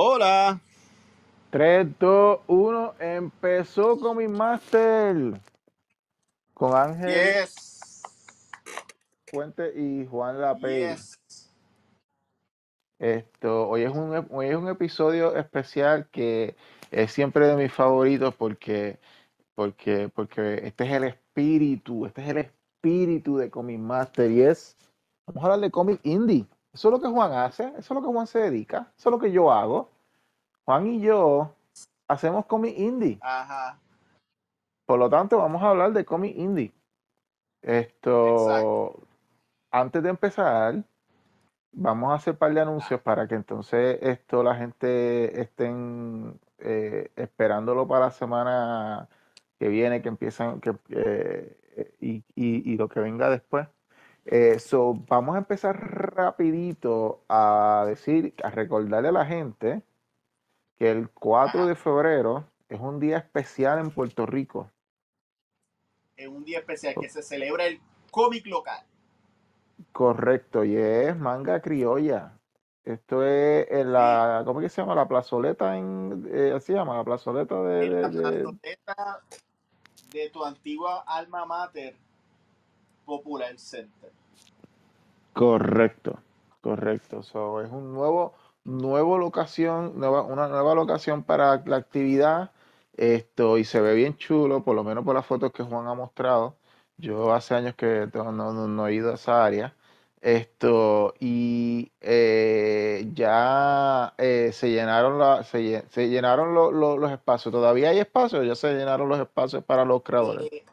Hola. 3, 2, 1, empezó con mi Master. Con Ángel Yes. Fuente y Juan Lapey. Yes. Esto, hoy es un, hoy es un episodio especial que es siempre de mis favoritos porque, porque, porque este es el espíritu, este es el espíritu de Comic Master y es, vamos a hablar de cómic indie. Eso es lo que Juan hace, eso es lo que Juan se dedica, eso es lo que yo hago. Juan y yo hacemos cómic indie. Ajá. Por lo tanto, vamos a hablar de cómic indie. Esto, Exacto. antes de empezar, vamos a hacer un par de anuncios para que entonces esto la gente estén eh, esperándolo para la semana que viene, que empiezan, que, eh, y, y- y lo que venga después. Eh, so, vamos a empezar rapidito a decir, a recordarle a la gente que el 4 Ajá. de febrero es un día especial en Puerto Rico. Es un día especial que se celebra el cómic local. Correcto, y es manga criolla. Esto es en la, ¿cómo que se llama? La plazoleta en, eh, así se llama, la plazoleta de, de- plazoleta de tu antigua alma mater, Popular Center. Correcto, correcto. So, es un nuevo, nuevo locación, nueva, una nueva locación para la actividad. Esto, y se ve bien chulo, por lo menos por las fotos que Juan ha mostrado. Yo hace años que no, he ido a esa área. Esto, y eh, ya eh, se llenaron, los espacios. ¿Todavía hay espacios? Ya se llenaron los espacios para los creadores. Eh,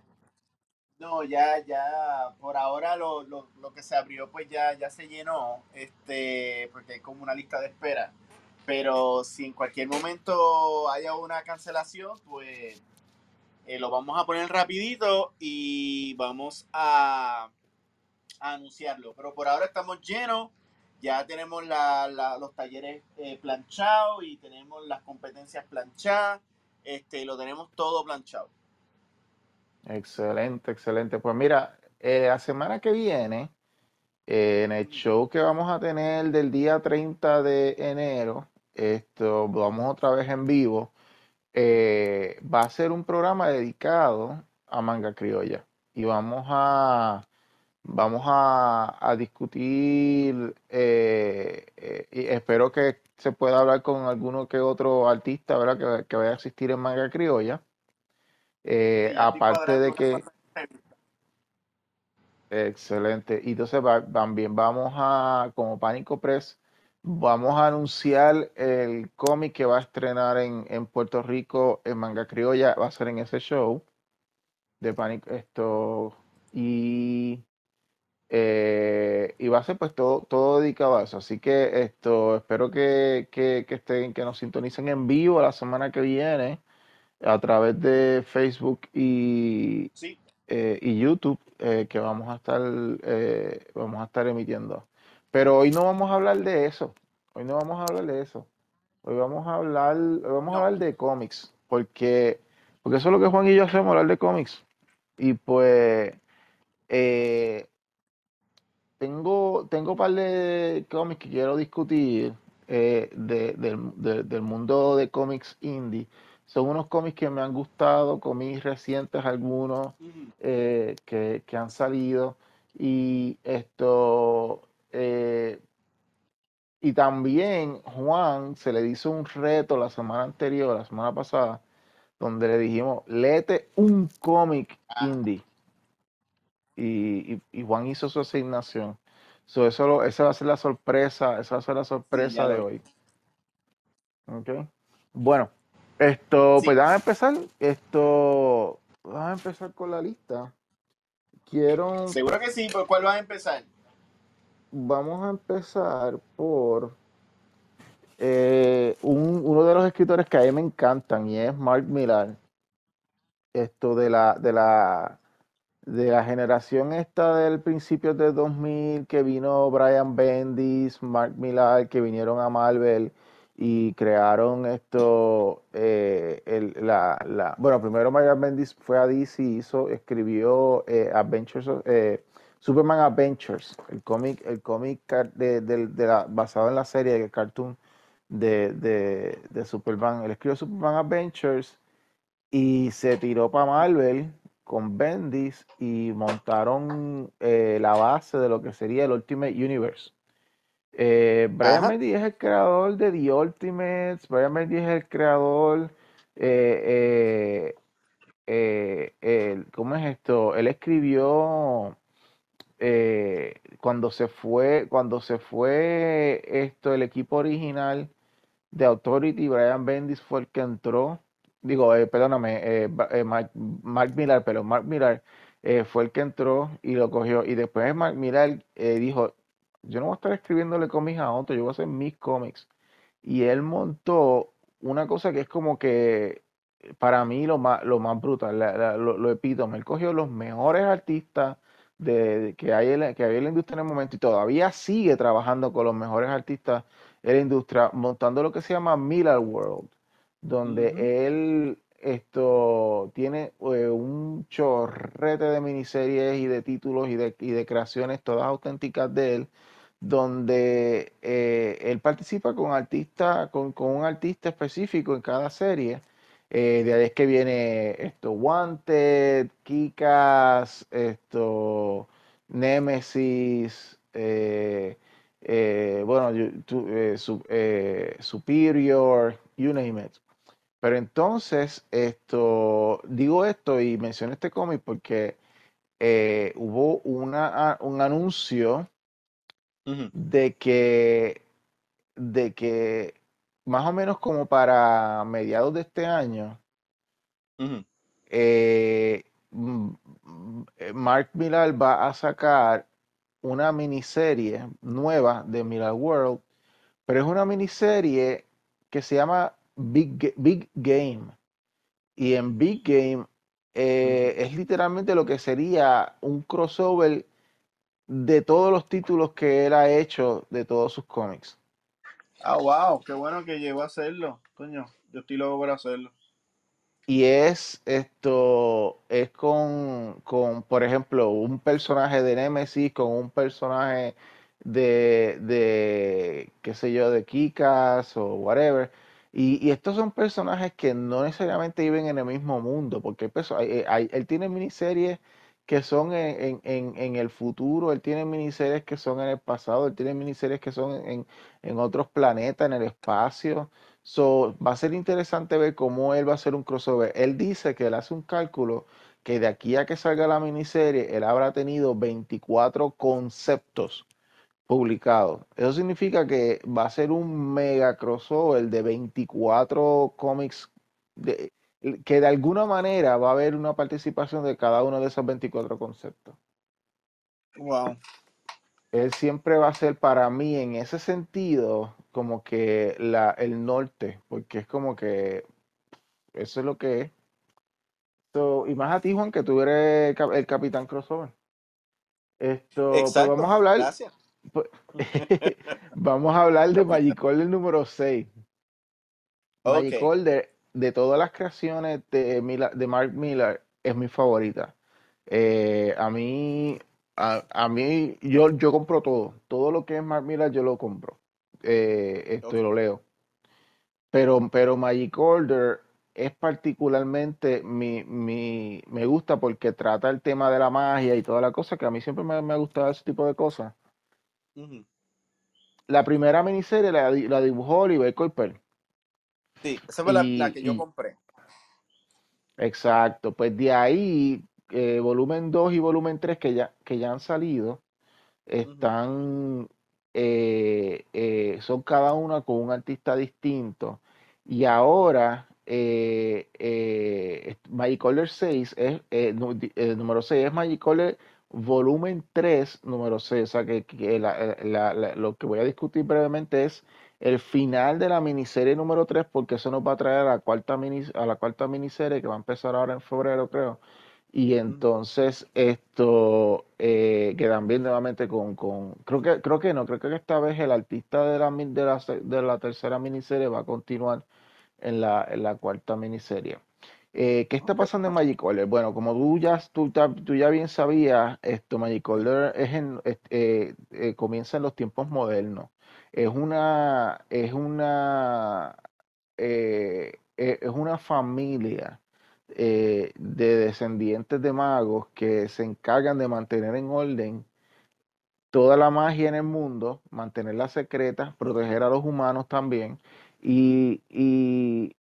no, ya, ya, por ahora lo, lo, lo que se abrió pues ya, ya se llenó, este, porque hay como una lista de espera. Pero si en cualquier momento haya una cancelación, pues eh, lo vamos a poner rapidito y vamos a, anunciarlo. Pero por ahora estamos llenos, ya tenemos los talleres eh, planchados y tenemos las competencias planchadas, este, lo tenemos todo planchado. Excelente, excelente. Pues mira, eh, la semana que viene, eh, en el show que vamos a tener del día 30 de enero, esto, vamos otra vez en vivo, eh, va a ser un programa dedicado a manga criolla. Y vamos a, vamos a, a discutir, y espero que se pueda hablar con alguno que otro artista, ¿verdad? Que, que vaya a asistir en manga criolla. Eh, Sí, aparte de que... Excelente. Y entonces va- también vamos a, como Pánico Press, vamos a anunciar el cómic que va a estrenar en, en Puerto Rico en Manga Criolla, va a ser en ese show de Pánico, esto, y, eh, y va a ser pues todo, todo dedicado a eso. Así que esto, espero que, que, que estén, que nos sintonicen en vivo la semana que viene a través de Facebook y, Sí, eh, y YouTube eh, que vamos a estar eh, vamos a estar emitiendo. Pero hoy no vamos a hablar de eso. Hoy no vamos a hablar de eso. Hoy vamos a hablar hoy vamos a hablar de cómics porque porque eso es lo que Juan y yo hacemos, hablar de cómics. Y pues tengo tengo un par de cómics que quiero discutir eh, de- del, de- del mundo de cómics indie. Son unos cómics que me han gustado, cómics recientes algunos eh, que, que han salido y esto eh, y también Juan se le hizo un reto la semana anterior, la semana pasada, donde le dijimos, léete un cómic Ah, indie y, y- y Juan hizo su asignación. So, eso lo- esa va a ser la sorpresa, esa va a ser la sorpresa de hoy. ¿ok? Bueno, esto, pues Sí, déjame empezar, esto, déjame empezar con la lista. Quiero seguro que sí. ¿Por cuál vas a empezar? Vamos a empezar por eh, un- uno de los escritores que a mí me encantan y es Mark Millar. Esto de la, de la, de la generación esta del principio del 2000 que vino Brian Bendis, Mark Millar, que vinieron a Marvel y crearon esto, eh, el- la, bueno, primero Brian Bendis fue a DC, hizo, escribió eh, Adventures, eh, Superman Adventures, el cómic, el de, de basado en la serie, el cartoon de, de, de Superman. Él escribió Superman Adventures y se tiró para Marvel con Bendis y montaron la base de lo que sería el Ultimate Universe. Eh, Brian Ajá. Bendis es el creador de The Ultimates, Brian Bendis es el creador, eh, eh, el- ¿cómo es esto? Él escribió cuando se fue, cuando se fue esto, el equipo original de Authority, Brian Bendis fue el que entró. Digo, eh, perdóname, eh, eh, Mark, Mark Millar, pero Mark Millar fue el que entró y lo cogió. Y después Mark Millar dijo, yo no voy a estar escribiéndole cómics a otro, yo voy a hacer mis cómics. Y él montó una cosa que es como que para mí lo más, lo más brutal, la- la- lo, lo epítome. Él cogió los mejores artistas de, de- que hay en la, que había en la industria en el momento y todavía sigue trabajando con los mejores artistas en la industria, montando lo que se llama Miller World, donde él esto tiene eh, un chorrete de miniseries y de títulos y de, y de creaciones todas auténticas de él donde eh, él participa con artista, con, con un artista específico en cada serie. Eh, de ahí es que viene esto, Wanted, Kikas, esto, Nemesis, eh, bueno, Superior, you name it. Pero entonces, esto, digo esto y menciono este cómic porque hubo una, a- un anuncio De que, de que más o menos como para mediados de este año, eh, eh, Mark Millar va a sacar una miniserie nueva de Millar World, pero es una miniserie que se llama Big, Big Game. Y en Big Game eh, es literalmente lo que sería un crossover de todos los títulos que él ha hecho de todos sus cómics. Ah, wow, qué bueno que llegó a hacerlo. Coño, yo estoy loco por hacerlo. Y es esto, es con, con, por ejemplo, un personaje de Nemesis, con un personaje de, de, qué sé yo, de Kikas o whatever. Y, y estos son personajes que no necesariamente viven en el mismo mundo, porque hay él tiene miniseries que son en, en, en- el futuro, él tiene miniseries que son en el pasado, él tiene miniseries que son en, en otros planetas, en el espacio. So, va a ser interesante ver cómo él va a hacer un crossover. Él dice que él hace un cálculo que de aquí a que salga la miniserie, él habrá tenido 24 conceptos publicados. Eso significa que va a ser un mega crossover de 24 cómics de- que de alguna manera va a haber una participación de cada uno de esos 24 conceptos. Wow. Él siempre va a ser para mí en ese sentido como que la, el norte, porque es como que eso es lo que es. So, y más a ti, Juan, que tú eres el, cap- el capitán crossover. Esto, pues Exacto. vamos a hablar, Gracias. pues, vamos a hablar de Magic Order número 6. Magic Ok. Order, de todas las creaciones de, Mila- de Mark Millar, es mi favorita. Eh, a mí, a, a mí, yo, yo compro todo. Todo lo que es Mark Millar, yo lo compro. Eh, esto lo leo. Pero, pero Magic Order es particularmente mi, mi, me gusta porque trata el tema de la magia y toda la cosa, que a mí siempre me, me ha gustado ese tipo de cosas. La primera miniserie la, la dibujó Oliver Coipel. Sí, esa fue la, la Y, que yo y compré. exacto, pues de ahí, eh, volumen 2 y volumen 3 que ya, que ya han salido, están, eh, eh, son cada una con un artista distinto. Y ahora, eh, eh, Magic Order 6 es, eh, número 6 es Magic Order volumen 3, número 6. O sea que, que la- la- la- lo que voy a discutir brevemente es el final de la miniserie número 3, porque eso nos va a traer a la cuarta, mini, a la cuarta miniserie que va a empezar ahora en febrero, creo. Y entonces esto eh, que también nuevamente con, con creo que creo que no, creo que esta vez el artista de la de la, de la tercera miniserie va a continuar en la, en la cuarta miniserie. Eh, ¿qué está pasando en Magic Order? Bueno, como tú ya, tú, tú ya bien sabías, esto, Magic Order es en, eh, eh, comienza en los tiempos modernos. Es una, es una, es una familia de descendientes de magos que se encargan de mantener en orden toda la magia en el mundo, mantenerla secreta, proteger a los humanos también. Y, y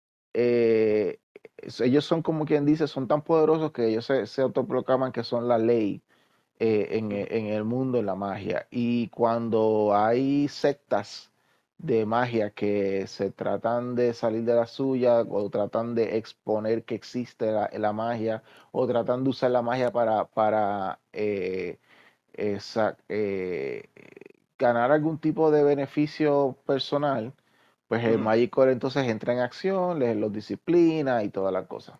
ellos son como quien dice, son tan poderosos que ellos se, autoproclaman que son la ley eh, en, el mundo de la magia. Y cuando hay sectas de magia que se tratan de salir de la suya o tratan de exponer que existe la, magia o tratan de usar la magia para, para eh, eh, ganar algún tipo de beneficio personal, pues el Magic entonces entra en acción, les los disciplina y toda la cosa.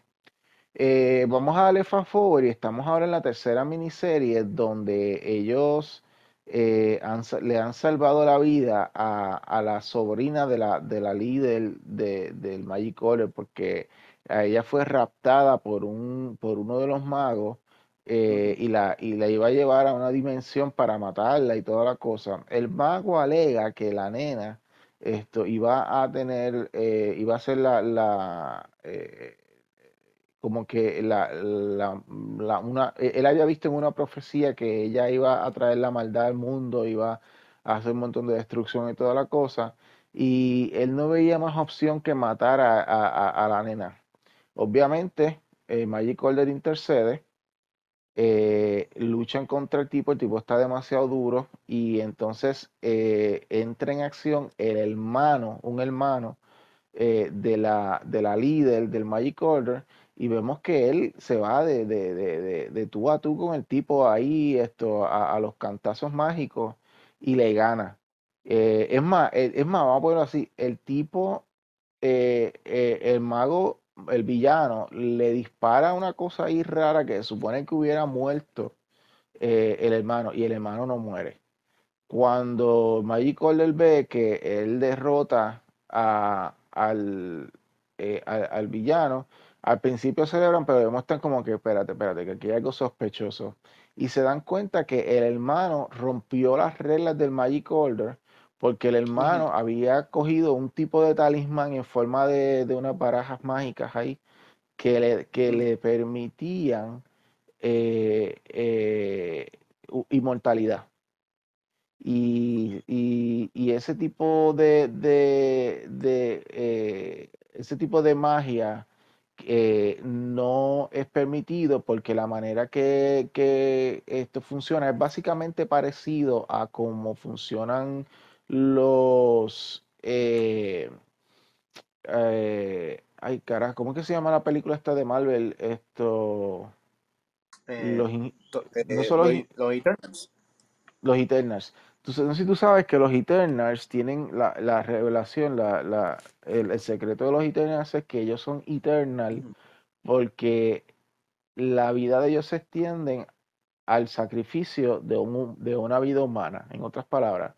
Eh, vamos a darle fast forward y estamos ahora en la tercera miniserie donde ellos eh, le han salvado la vida a, la sobrina de la, de la líder del Magic Order porque ella fue raptada por, un, por uno de los magos eh, y, la, y la iba a llevar a una dimensión para matarla y toda la cosa. El mago alega que la nena esto iba a tener, eh, iba a ser la, la eh, como que la, la, una, e, él había visto en una profecía que ella iba a traer la maldad al mundo, iba a hacer un montón de destrucción y toda la cosa, y él no veía más opción que matar a, a, la nena. Obviamente, eh, Magic Order intercede, eh, luchan contra el tipo, el tipo está demasiado duro y entonces eh, entra en acción el hermano, un hermano eh, de, la, de la líder del Magic Order y vemos que él se va de, de, tú a tú con el tipo ahí esto, a, los cantazos mágicos y le gana. es más, es más, vamos a ponerlo así, el tipo, el mago el villano le dispara una cosa ahí rara que supone que hubiera muerto eh, el hermano y el hermano no muere. Cuando Magic Order ve que él derrota al, eh, al, villano, al principio celebran, pero demuestran como que, espérate, espérate, que aquí hay algo sospechoso. Y se dan cuenta que el hermano rompió las reglas del Magic Order porque el hermano había cogido un tipo de talismán en forma de, unas barajas mágicas ahí que le, que le permitían eh, eh, inmortalidad. Y, ese tipo de, de, eh, ese tipo de magia no es permitido porque la manera que, que, esto funciona es básicamente parecido a cómo funcionan los... Eh, eh, ay, carajo, ¿cómo es que se llama la película esta de Marvel? Esto... Eh, los, no solo los, Eternals. Los Eternals. Entonces, no sé si tú sabes que los Eternals tienen la, revelación, la, el, secreto de los Eternals es que ellos son Eternal porque la vida de ellos se extiende al sacrificio de, un, de una vida humana, en otras palabras.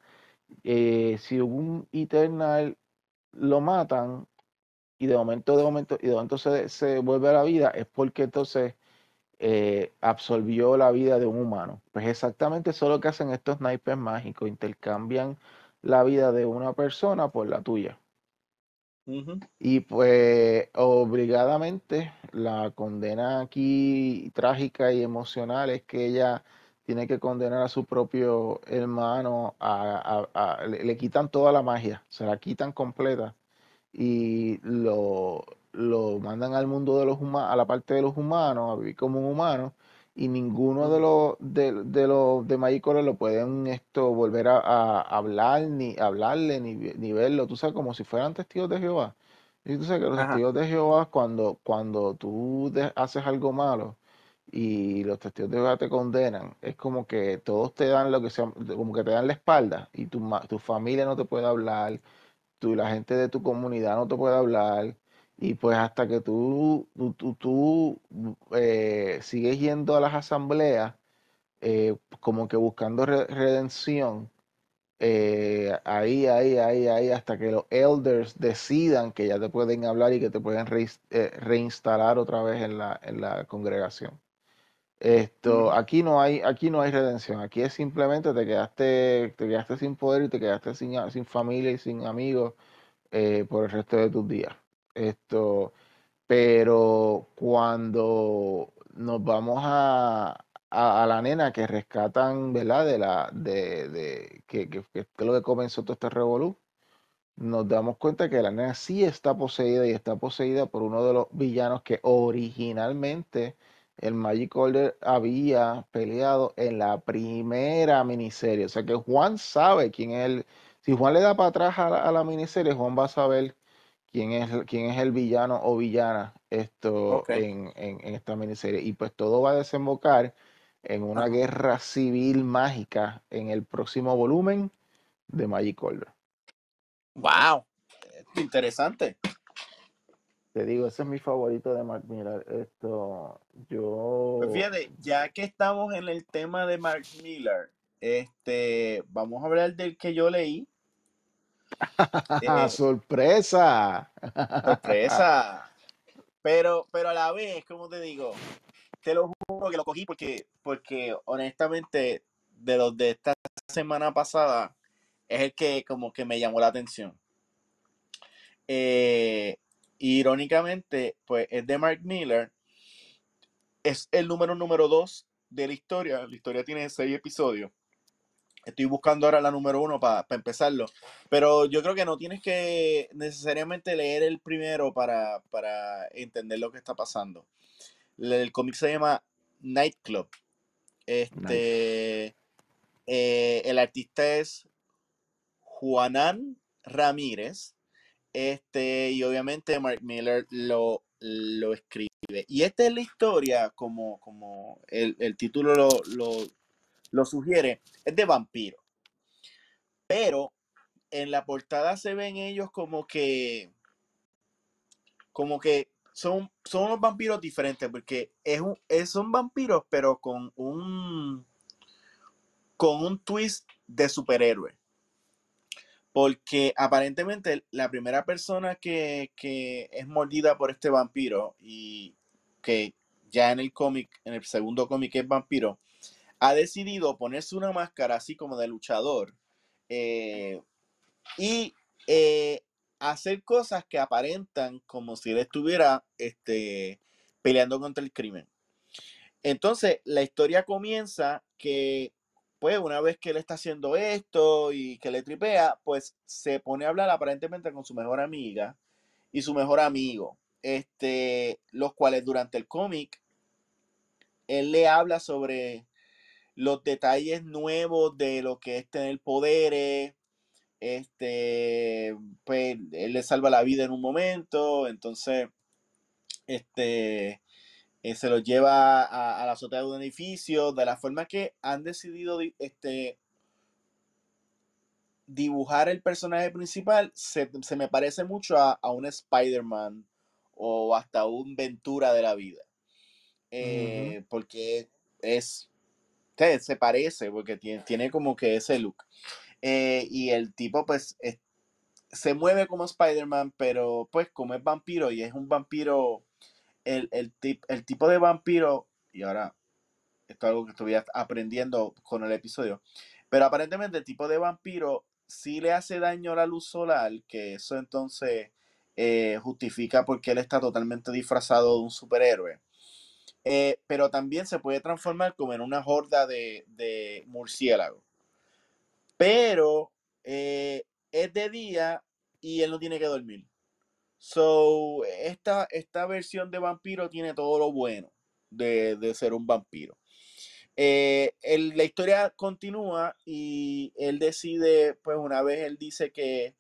Eh, si un Eternal lo matan y de momento, de momento, y de momento se, se vuelve a la vida, es porque entonces eh, absorbió la vida de un humano. Pues exactamente eso es lo que hacen estos naipes mágicos, intercambian la vida de una persona por la tuya. Y pues obligadamente la condena aquí trágica y emocional es que ella tiene que condenar a su propio hermano, a, le, quitan toda la magia, se la quitan completa y lo, lo mandan al mundo de los humanos, a la parte de los humanos, a vivir como un humano y ninguno de los de, de los de lo pueden esto volver a, hablar ni hablarle ni, ni, verlo, tú sabes como si fueran testigos de Jehová. Y tú sabes que los testigos de Jehová cuando cuando tú haces algo malo y los testigos de Jehová te condenan, es como que todos te dan lo que sea, como que te dan la espalda y tu, tu familia no te puede hablar, tú, la gente de tu comunidad no te puede hablar y pues hasta que tú, tú, tú, eh, sigues yendo a las asambleas, eh, como que buscando redención, eh, ahí, ahí, ahí, ahí, hasta que los elders decidan que ya te pueden hablar y que te pueden reinstalar otra vez en la, en la congregación. Esto, aquí no hay, aquí no hay redención, aquí es simplemente te quedaste, te quedaste sin poder y te quedaste sin, sin familia y sin amigos por el resto de tus días. Esto, pero cuando nos vamos a, a, la nena que rescatan, ¿verdad? De la, de, de que, que, es lo que comenzó todo este revolú, nos damos cuenta que la nena sí está poseída y está poseída por uno de los villanos que originalmente el Magic Order había peleado en la primera miniserie. O sea que Juan sabe quién es el. Si Juan le da para atrás a la, miniserie, Juan va a saber quién es, quién es el villano o villana esto en, en, esta miniserie. Y pues todo va a desembocar en una guerra civil mágica en el próximo volumen de Magic Order. ¡Wow! Interesante. Te digo, ese es mi favorito de Mark Miller. Esto, yo. Pues fíjate, ya que estamos en el tema de Mark Miller, este, vamos a hablar del que yo leí. Eh, ¡Sorpresa! ¡Sorpresa! Pero, pero a la vez, como te digo, te lo juro que lo cogí porque, porque honestamente, de los de esta semana pasada, es el que como que me llamó la atención. Eh, irónicamente, pues es de Mark Miller. Es el número número dos de la historia. La historia tiene seis episodios. Estoy buscando ahora la número uno para empezarlo. Pero yo creo que no tienes que necesariamente leer el primero para, para entender lo que está pasando. El cómic se llama Nightclub. Este, eh, el artista es Juanán Ramírez. Este, y obviamente Mark Miller lo, lo escribe. Y esta es la historia, como, como el, título lo, lo, sugiere, es de vampiro. Pero en la portada se ven ellos como que como que son, son unos vampiros diferentes porque es un, son vampiros pero con un con un twist de superhéroe porque aparentemente la primera persona que, es mordida por este vampiro y que ya en el cómic, en el segundo cómic es vampiro, ha decidido ponerse una máscara así como de luchador eh, y eh, hacer cosas que aparentan como si él estuviera este, peleando contra el crimen. Entonces, la historia comienza que, pues, una vez que él está haciendo esto y que le tripea, pues se pone a hablar aparentemente con su mejor amiga y su mejor amigo, este, los cuales durante el cómic, él le habla sobre los detalles nuevos de lo que es tener poderes, este, pues él le salva la vida en un momento, entonces, este, eh, se lo lleva a, la azotea de un edificio, de la forma que han decidido, este, dibujar el personaje principal, se, me parece mucho a, un Spider-Man o hasta un Ventura de la vida. Eh, porque es, se parece, porque tiene, tiene como que ese look. Eh, y el tipo, pues, se mueve como Spider-Man, pero pues como es vampiro y es un vampiro, el, el, el tipo de vampiro, y ahora, esto es algo que estuve aprendiendo con el episodio, pero aparentemente el tipo de vampiro sí le hace daño a la luz solar, que eso entonces eh, justifica porque él está totalmente disfrazado de un superhéroe. Eh, pero también se puede transformar como en una horda de, de murciélagos pero eh, es de día y él no tiene que dormir. So, esta, esta versión de vampiro tiene todo lo bueno de, ser un vampiro. Eh, la historia continúa y él decide, pues una vez él dice que,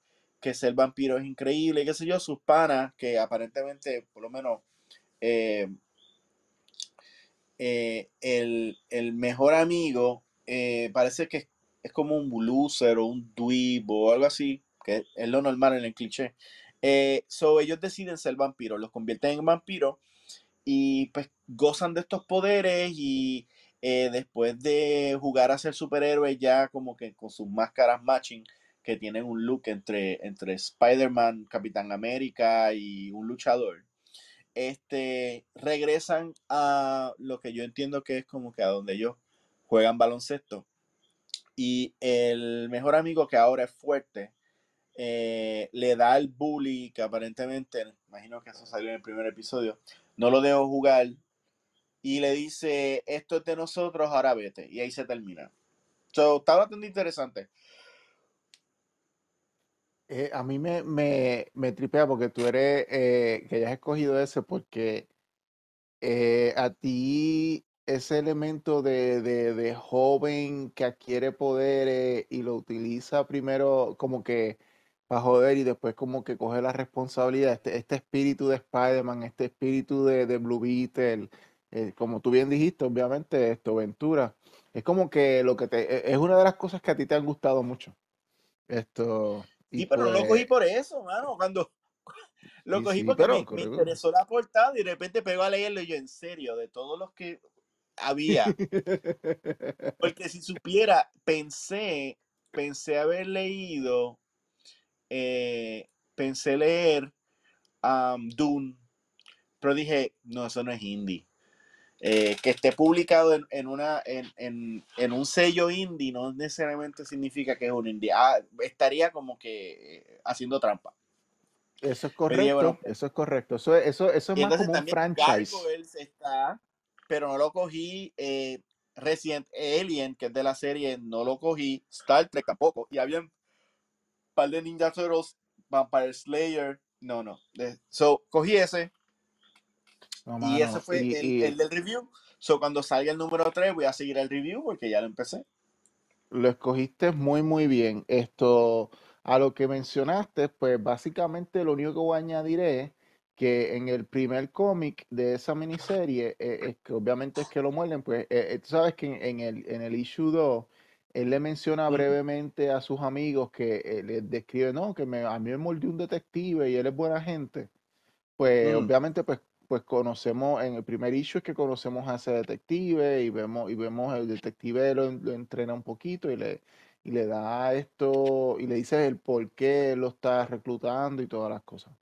ser vampiro es increíble, qué sé yo, sus panas, que aparentemente, por lo menos, eh, el, el, mejor amigo parece que es como un loser o un dweeb o algo así, que es lo normal en el cliché. Eh, so ellos deciden ser vampiros, los convierten en vampiros y pues gozan de estos poderes y eh, después de jugar a ser superhéroe ya como que con sus máscaras matching, que tienen un look entre, entre Spider-Man, Capitán América y un luchador, este, regresan a lo que yo entiendo que es como que a donde ellos juegan baloncesto. Y el mejor amigo que ahora es fuerte, eh, le da al bully que aparentemente, imagino que eso salió en el primer episodio, no lo dejo jugar y le dice, esto es de nosotros, ahora vete. Y ahí se termina. So, está bastante interesante. Eh, a mí me, me, me tripea porque tú eres, eh, que hayas escogido ese porque eh, a ti ese elemento de, de, de joven que adquiere poderes y lo utiliza primero como que para joder y después como que coge la responsabilidad, este, este espíritu de Spider-Man, este espíritu de, de Blue Beetle, eh, como tú bien dijiste, obviamente, esto, Ventura, es como que lo que te, e, es una de las cosas que a ti te han gustado mucho. Esto, y Sí, pero no lo cogí pues, por eso, mano. Cuando lo sí, cogí sí, porque pero me, me interesó la portada y de repente pegó a leerlo y yo, en serio, de todos los que había. Porque si supiera, pensé, pensé haber leído, eh, pensé leer um, Dune, pero dije, no, eso no es indie. Eh, que esté publicado en, en una, en, en, en un sello indie no necesariamente significa que es un indie. Ah, estaría como que eh, haciendo trampa. Eso es Pero dije, bueno, correcto, eso es correcto. Eso, es- eso, eso es más como un franchise. Está, pero no lo cogí. Eh, Resident Alien, que es de la serie, no lo cogí. Star Trek tampoco. Y había un par de Ninja Turtles, Vampire Slayer. No, no. So, cogí ese. No, Y ese fue Y, el, y el del review. So, cuando salga el número 3, voy a seguir el review porque ya lo empecé. lo escogiste muy, muy bien. Esto, a lo que mencionaste, pues básicamente lo único que voy a añadir es que en el primer cómic de esa miniserie, eh, es que obviamente es que lo muerden, pues eh, eh, tú sabes que en, en el, en el issue 2, él le menciona brevemente a sus amigos que eh, les describe, no, que me, a mí me mordió un detective y él es buena gente. Pues ujú. obviamente pues, pues conocemos, en el primer issue es que conocemos a ese detective y vemos, y vemos el detective lo, lo entrena un poquito y le, y le da esto y le dice el por qué lo está reclutando y todas las cosas.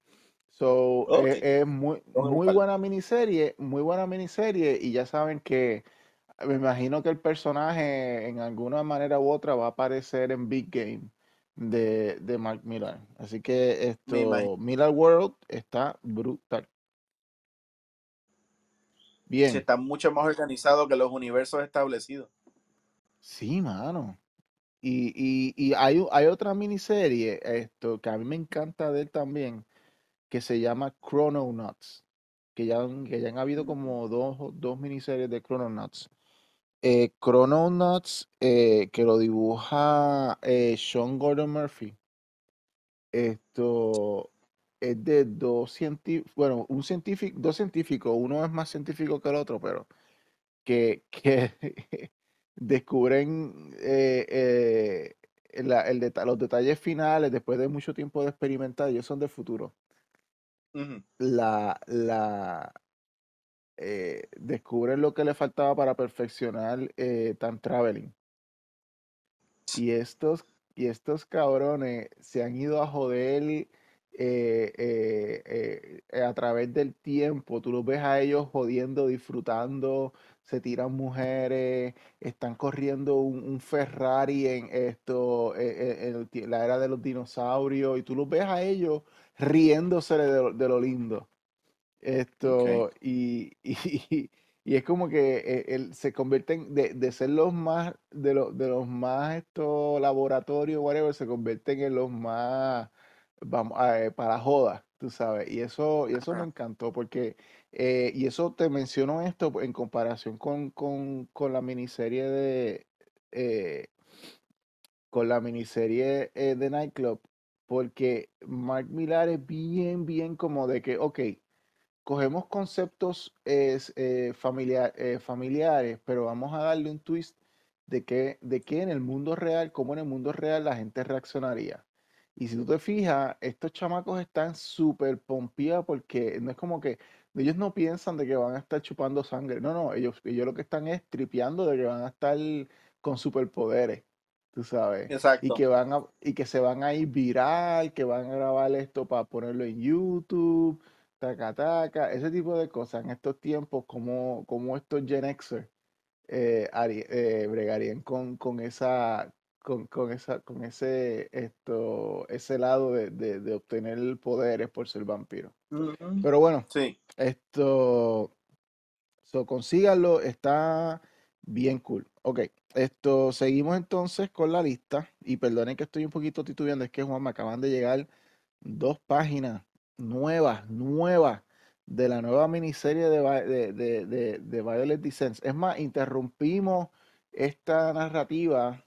So, Ok, es, es muy, muy buena miniserie, muy buena miniserie y ya saben que me imagino que el personaje en alguna manera u otra va a aparecer en Big Game de, de Mark Millar. Así que esto, Millar World está brutal. Está mucho más organizado que los universos establecidos. sí, mano. Y, y, y hay, hay otra miniserie esto, que a mí me encanta de él también, que se llama Chrononauts, que ya, que ya han habido como dos, dos miniseries de Chrononauts. Eh, Chrononauts, eh, que lo dibuja eh, Sean Gordon Murphy, esto es de dos científicos, bueno, un científico, dos científicos, uno es más científico que el otro, pero que, que descubren eh, eh, la- el deta- los detalles finales después de mucho tiempo de experimentar, ellos son del futuro. La, la, eh, descubren lo que le faltaba para perfeccionar eh, Time Traveling. Y estos, y estos cabrones se han ido a joder eh, eh, eh, a través del tiempo. Tú los ves a ellos jodiendo, disfrutando, se tiran mujeres, están corriendo un, un Ferrari en esto, en la era de los dinosaurios, y tú los ves a ellos riéndose de lo, de lo lindo. Esto, y, y, y es como que el- se convierten de, de ser los más, de, los de los más estos laboratorios, whatever, se convierten en los más, vamos, eh, para joda, tú sabes. Y eso, y eso me encantó porque, eh, y eso te menciono esto en comparación con, con, con la miniserie de, eh, con la miniserie eh, de Nightclub, porque Mark Millar es bien, bien como de que, ok cogemos conceptos es, eh, familiar- eh, familiares, pero vamos a darle un twist de que, de que en el mundo real, cómo en el mundo real la gente reaccionaría. Y si tú te fijas, estos chamacos están súper pompeados porque no es como que ellos no piensan de que van a estar chupando sangre. No, no, ellos, ellos lo que están es tripeando de que van a estar con superpoderes, tú sabes. Y Exacto. que van a, y que se van a ir viral, que van a grabar esto para ponerlo en YouTube, taca, taca, ese tipo de cosas. En estos tiempos, como, como estos Gen Xers eh, eh, bregarían con, con esa, con, con esa, con ese, esto, ese lado de, de, de obtener poderes por ser vampiro. Pero bueno, Sí. esto, so, consíganlo, está bien cool. Ok, esto, seguimos entonces con la lista. Y perdonen que estoy un poquito titubeando, es que Juan, me acaban de llegar dos páginas nuevas, nuevas, de la nueva miniserie de, Vi- de, de, de, de Violet Descent. Es más, interrumpimos esta narrativa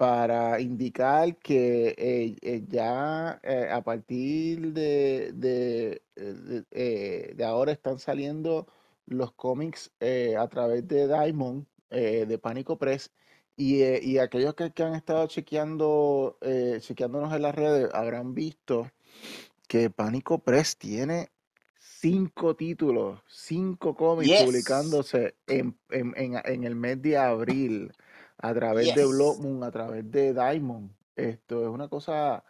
para indicar que eh, eh, ya eh, a partir de, de, de- de ahora están saliendo los cómics eh, a través de Diamond, de Pánico Press, y, y aquellos que, que han estado chequeando, eh, chequeándonos en las redes habrán visto que Pánico Press tiene cinco títulos, cinco cómics Yes. publicándose en, en, en- en el mes de abril a través de Blood. Moon, a través de Diamond. Esto es una cosa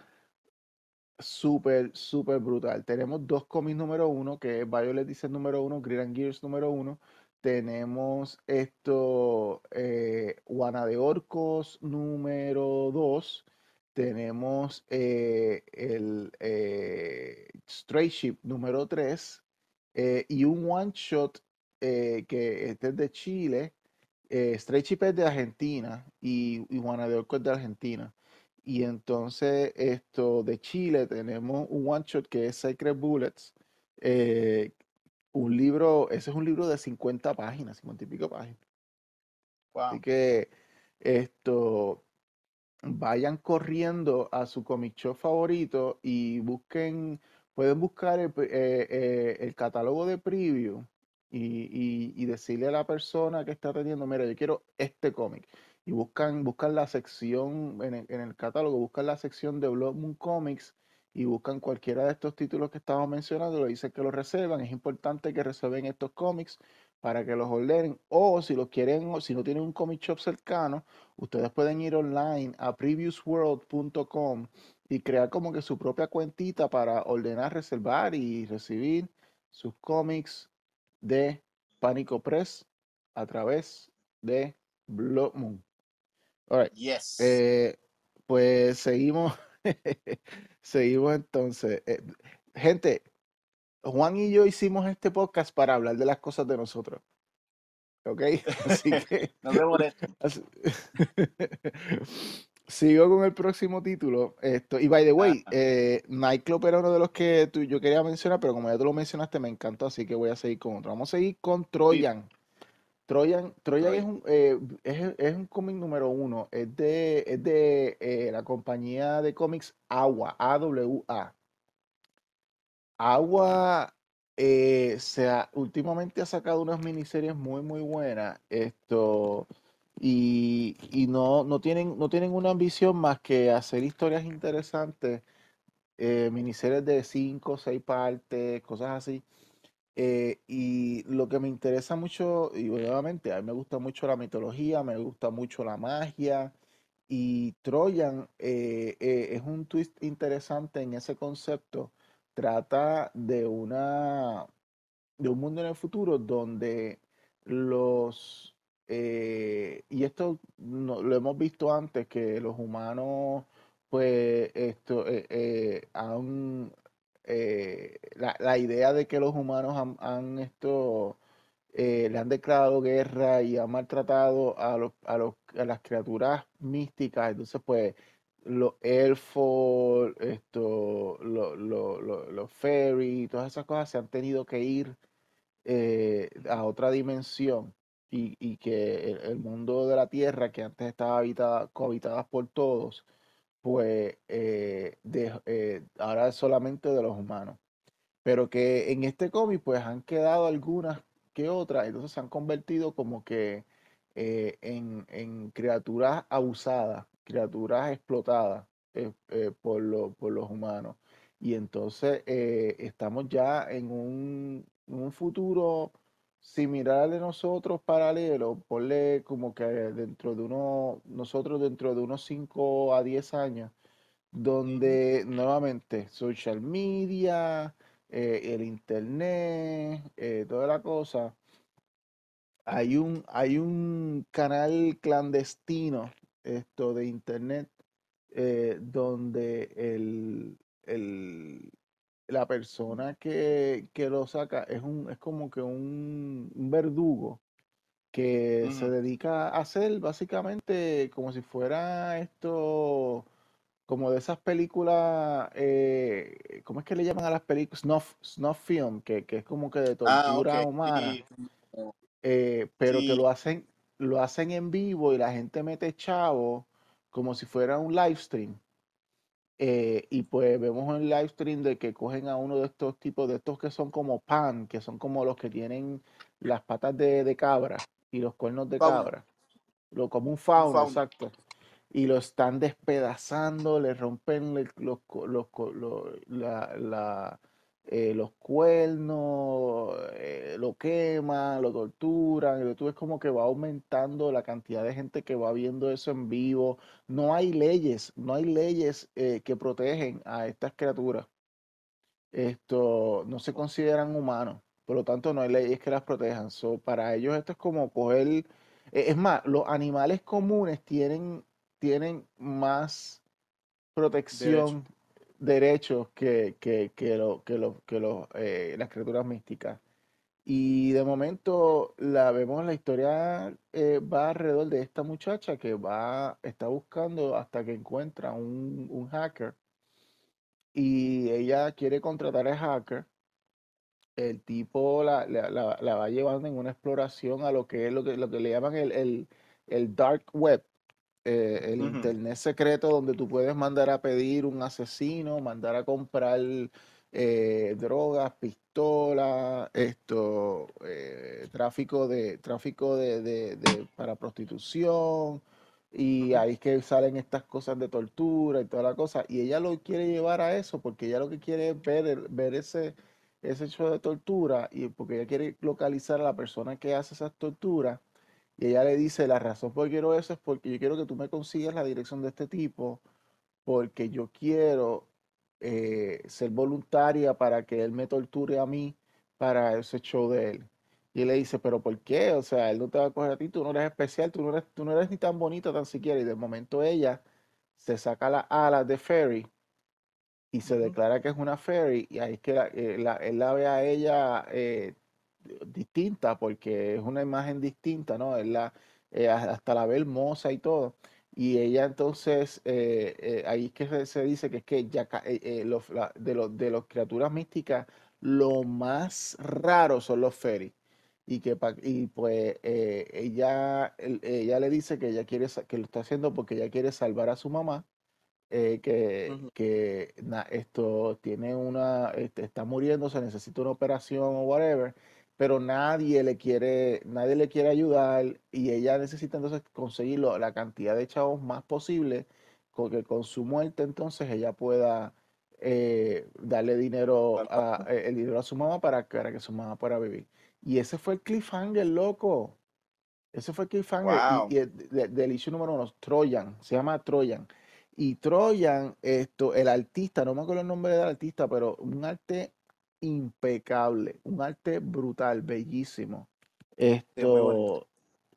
súper, súper brutal. Tenemos dos cómics número uno, que es Violet dice número uno, and Gears número uno. Tenemos esto, eh, Guana de Orcos número dos. Tenemos eh, el eh, Stray Ship número 3 y un one shot eh, que este es de Chile. Eh, Stray es de Argentina y, y Juana de Orco es de Argentina. Y entonces esto de Chile tenemos un one shot que es Sacred Bullets. eh, un libro, ese es un libro de 50 páginas, 50 y pico páginas. Así que esto, vayan corriendo a su comic shop favorito y busquen, pueden buscar el, eh, eh, el catálogo de preview y, decirle a la persona que está teniendo, mira, yo quiero este cómic. Y buscan, buscan la sección, en el, en el catálogo, buscan la sección de Blood Moon Comics y buscan cualquiera de estos títulos que estamos mencionando, le dicen que los reservan. Es importante que reserven estos cómics para que los ordenen. O si los quieren, o si no tienen un comic shop cercano, Ustedes pueden ir online a previousworld.com y crear como que su propia cuentita para ordenar, reservar y recibir sus cómics de Pánico Press a través de Blood Moon. All right. Yes. Eh, pues seguimos, seguimos entonces. Eh, gente, Juan y yo hicimos este podcast para hablar de las cosas de nosotros. ¿Ok? Así que No se molesten. Así- Sigo con el próximo título. Esto, y by the way, eh, Nightclub era uno de los que tú- yo quería mencionar, pero como ya tú lo mencionaste, me encantó, así que voy a seguir con otro. Vamos a seguir con Troyan. Troyan, Troyan es Troyan. un, eh, es, es un cómic número uno. Es de, es de eh, la compañía de cómics Agua, AWA. Agua eh, se ha- últimamente ha sacado unas miniseries muy, muy buenas. Esto, y, y no, no tienen, no tienen una ambición más que hacer historias interesantes, eh, miniseries de cinco o seis partes, cosas así. Eh, y lo que me interesa mucho, y obviamente a mí me gusta mucho la mitología, me gusta mucho la magia. Y Troyan eh, es un twist interesante en ese concepto. Trata de una de un mundo en el futuro donde los eh, y esto no- lo hemos visto antes que los humanos pues esto eh, eh, han eh, la, la idea de que los humanos han, esto le han declarado guerra y han maltratado a, los, a, los, a las criaturas místicas. Entonces, pues, los elfos, esto, lo- lo- lo- los fairy, todas esas cosas se han tenido que ir a otra dimensión y, y que el, mundo de la Tierra, que antes estaba habitada, cohabitada por todos, pues eh, eh, ahora es solamente de los humanos pero que en este cómic pues han quedado algunas que otras, entonces se han convertido como que eh, en, en criaturas abusadas, criaturas explotadas por, lo- por los humanos. Y entonces estamos ya en un un futuro similar al de nosotros, paralelo, ponle como que dentro de uno, nosotros dentro de unos 5 a 10 años, donde nuevamente social media, eh, el internet, eh, toda la cosa, hay un, hay un canal clandestino esto de internet eh, donde el, el- la persona que, que lo saca es un, es como que un, un verdugo que se dedica a hacer básicamente como si fuera esto, como de esas películas, eh, ¿cómo es que le llaman a las películas? Snuff, snuff film, que, que es como que de Ah, tortura humana, sí, eh, pero que lo hacen, lo hacen en vivo y la gente mete chavo como si fuera un live stream. Eh, y pues vemos un live stream de que cogen a uno de estos tipos, de estos que son como pan, que son como los que tienen las patas de, de cabra y los cuernos de cabra, lo, como un un fauno, exacto. Y lo están despedazando, le rompen le- los, los, la, eh, los cuernos, eh, lo queman, lo torturan. Y tú ves como que va aumentando la cantidad de gente que va viendo eso en vivo no hay leyes, no hay leyes eh, que protegen a estas criaturas. Esto no se consideran humanos, por lo tanto no hay leyes que las protejan. So, para ellos esto es como coger, eh, es más, los animales comunes tienen, tienen más Derecho. Derechos que, que, que, lo- que, lo- que los, eh, las criaturas místicas. Y de momento la vemos, la historia eh, va alrededor de esta muchacha que va, está buscando hasta que encuentra un, un hacker y ella quiere contratar al hacker. El tipo la, la- la- la va llevando en una exploración a lo que es lo que, lo que le llaman el, el- el dark web, eh, el internet secreto donde tú puedes mandar a pedir un asesino, mandar a comprar eh, drogas, pistolas, esto, eh, tráfico de, tráfico de, de- de- para prostitución, y ahí es que salen estas cosas de tortura y toda la cosa, y ella lo quiere llevar a eso porque ella lo que quiere es ver, ver ese, ese hecho de tortura, y porque ella quiere localizar a la persona que hace esas torturas y ella le dice, la razón por qué quiero eso es porque yo quiero que tú me consigas la dirección de este tipo, porque yo quiero eh, ser voluntaria para que él me torture a mí para ese show de él. Y él le dice, pero ¿por qué? O sea, él no te va a coger a ti, tú no eres especial, tú no eres, tú no eres ni tan bonita tan siquiera. Y de momento ella se saca las alas de Fairy y se declara que es una fairy y ahí es que la- eh, la- él la ve a ella eh, distinta porque es una imagen distinta, ¿no? Él la, eh, hasta la ve hermosa y todo. Y ella entonces, eh, eh, ahí es que se, dice que es que ya los, la- de los de las criaturas místicas, lo más raro son los fairies. Y que y pues eh, ella, ella le dice que ella quiere, que lo está haciendo porque ella quiere salvar a su mamá que, que na- esto tiene una, este, está muriendo, se necesita una operación o whatever, pero nadie le quiere, nadie le quiere ayudar y ella necesita entonces conseguir lo- la cantidad de chavos más posible, con que con su muerte entonces ella pueda eh, darle dinero a, eh, el dinero a su mamá para, que- para que su mamá pueda vivir. Y ese fue el cliffhanger, loco. Ese fue Cliffhanger y, Wow. y el, de- del issue número uno, Troyan, se llama Troyan. Y Troyan, esto, el artista, no me acuerdo el nombre del artista, pero un arte impecable, un arte brutal, bellísimo. Esto,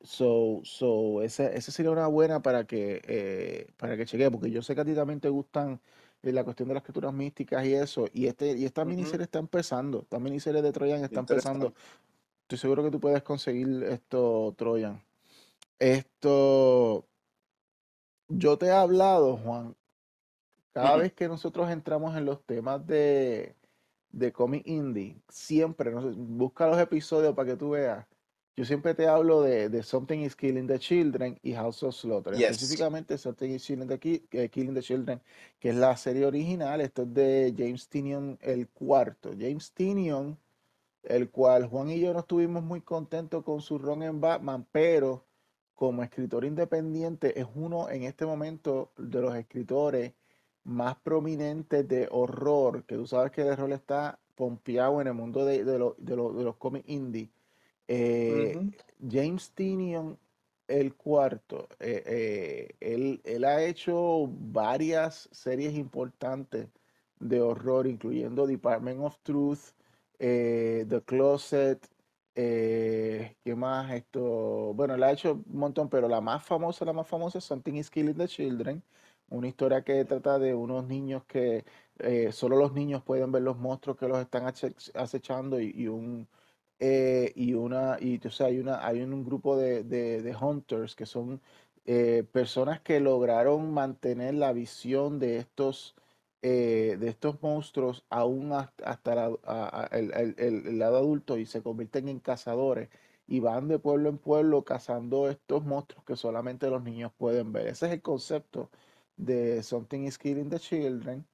so, so, esa, esa sería una buena para que, eh, para que chequee, porque yo sé que a ti también te gustan eh, la cuestión de las escrituras místicas y eso, y este, y esta Ujú. miniserie está empezando, esta miniserie de Troyan está empezando. Estoy seguro que tú puedes conseguir esto, Troyan. Esto, yo te he hablado, Juan, cada vez que nosotros entramos en los temas de, de cómic indie, siempre, no sé, busca los episodios para que tú veas. Yo siempre te hablo de, de Something is Killing the Children y House of Slaughter. Yes. Específicamente Something is Killing the, Ki- eh, Killing the Children, que es la serie original. Esto es de James Tynion el cuarto. James Tynion, el cual Juan y yo no estuvimos muy contentos con su run en Batman, pero como escritor independiente es uno en este momento de los escritores más prominentes de horror, que tú sabes que el horror está pompeado en el mundo de, de, lo- de lo- de los cómics indie. Eh. James Tynion el cuarto, eh, eh, él, él ha hecho varias series importantes de horror, incluyendo Department of Truth, The Closet, ¿qué más? Esto, bueno, él ha hecho un montón, pero la más famosa, la más famosa es Something is Killing the Children, una historia que trata de unos niños que eh, solo los niños pueden ver los monstruos que los están acechando y, un eh, y una, y o sea, hay una, hay un grupo de, de- hunters que son eh, personas que lograron mantener la visión de estos, eh, de estos monstruos aún hasta, la- a- el- el lado adulto y se convierten en cazadores y van de pueblo en pueblo cazando estos monstruos que solamente los niños pueden ver. Ese es el concepto de Something is Killing the Children.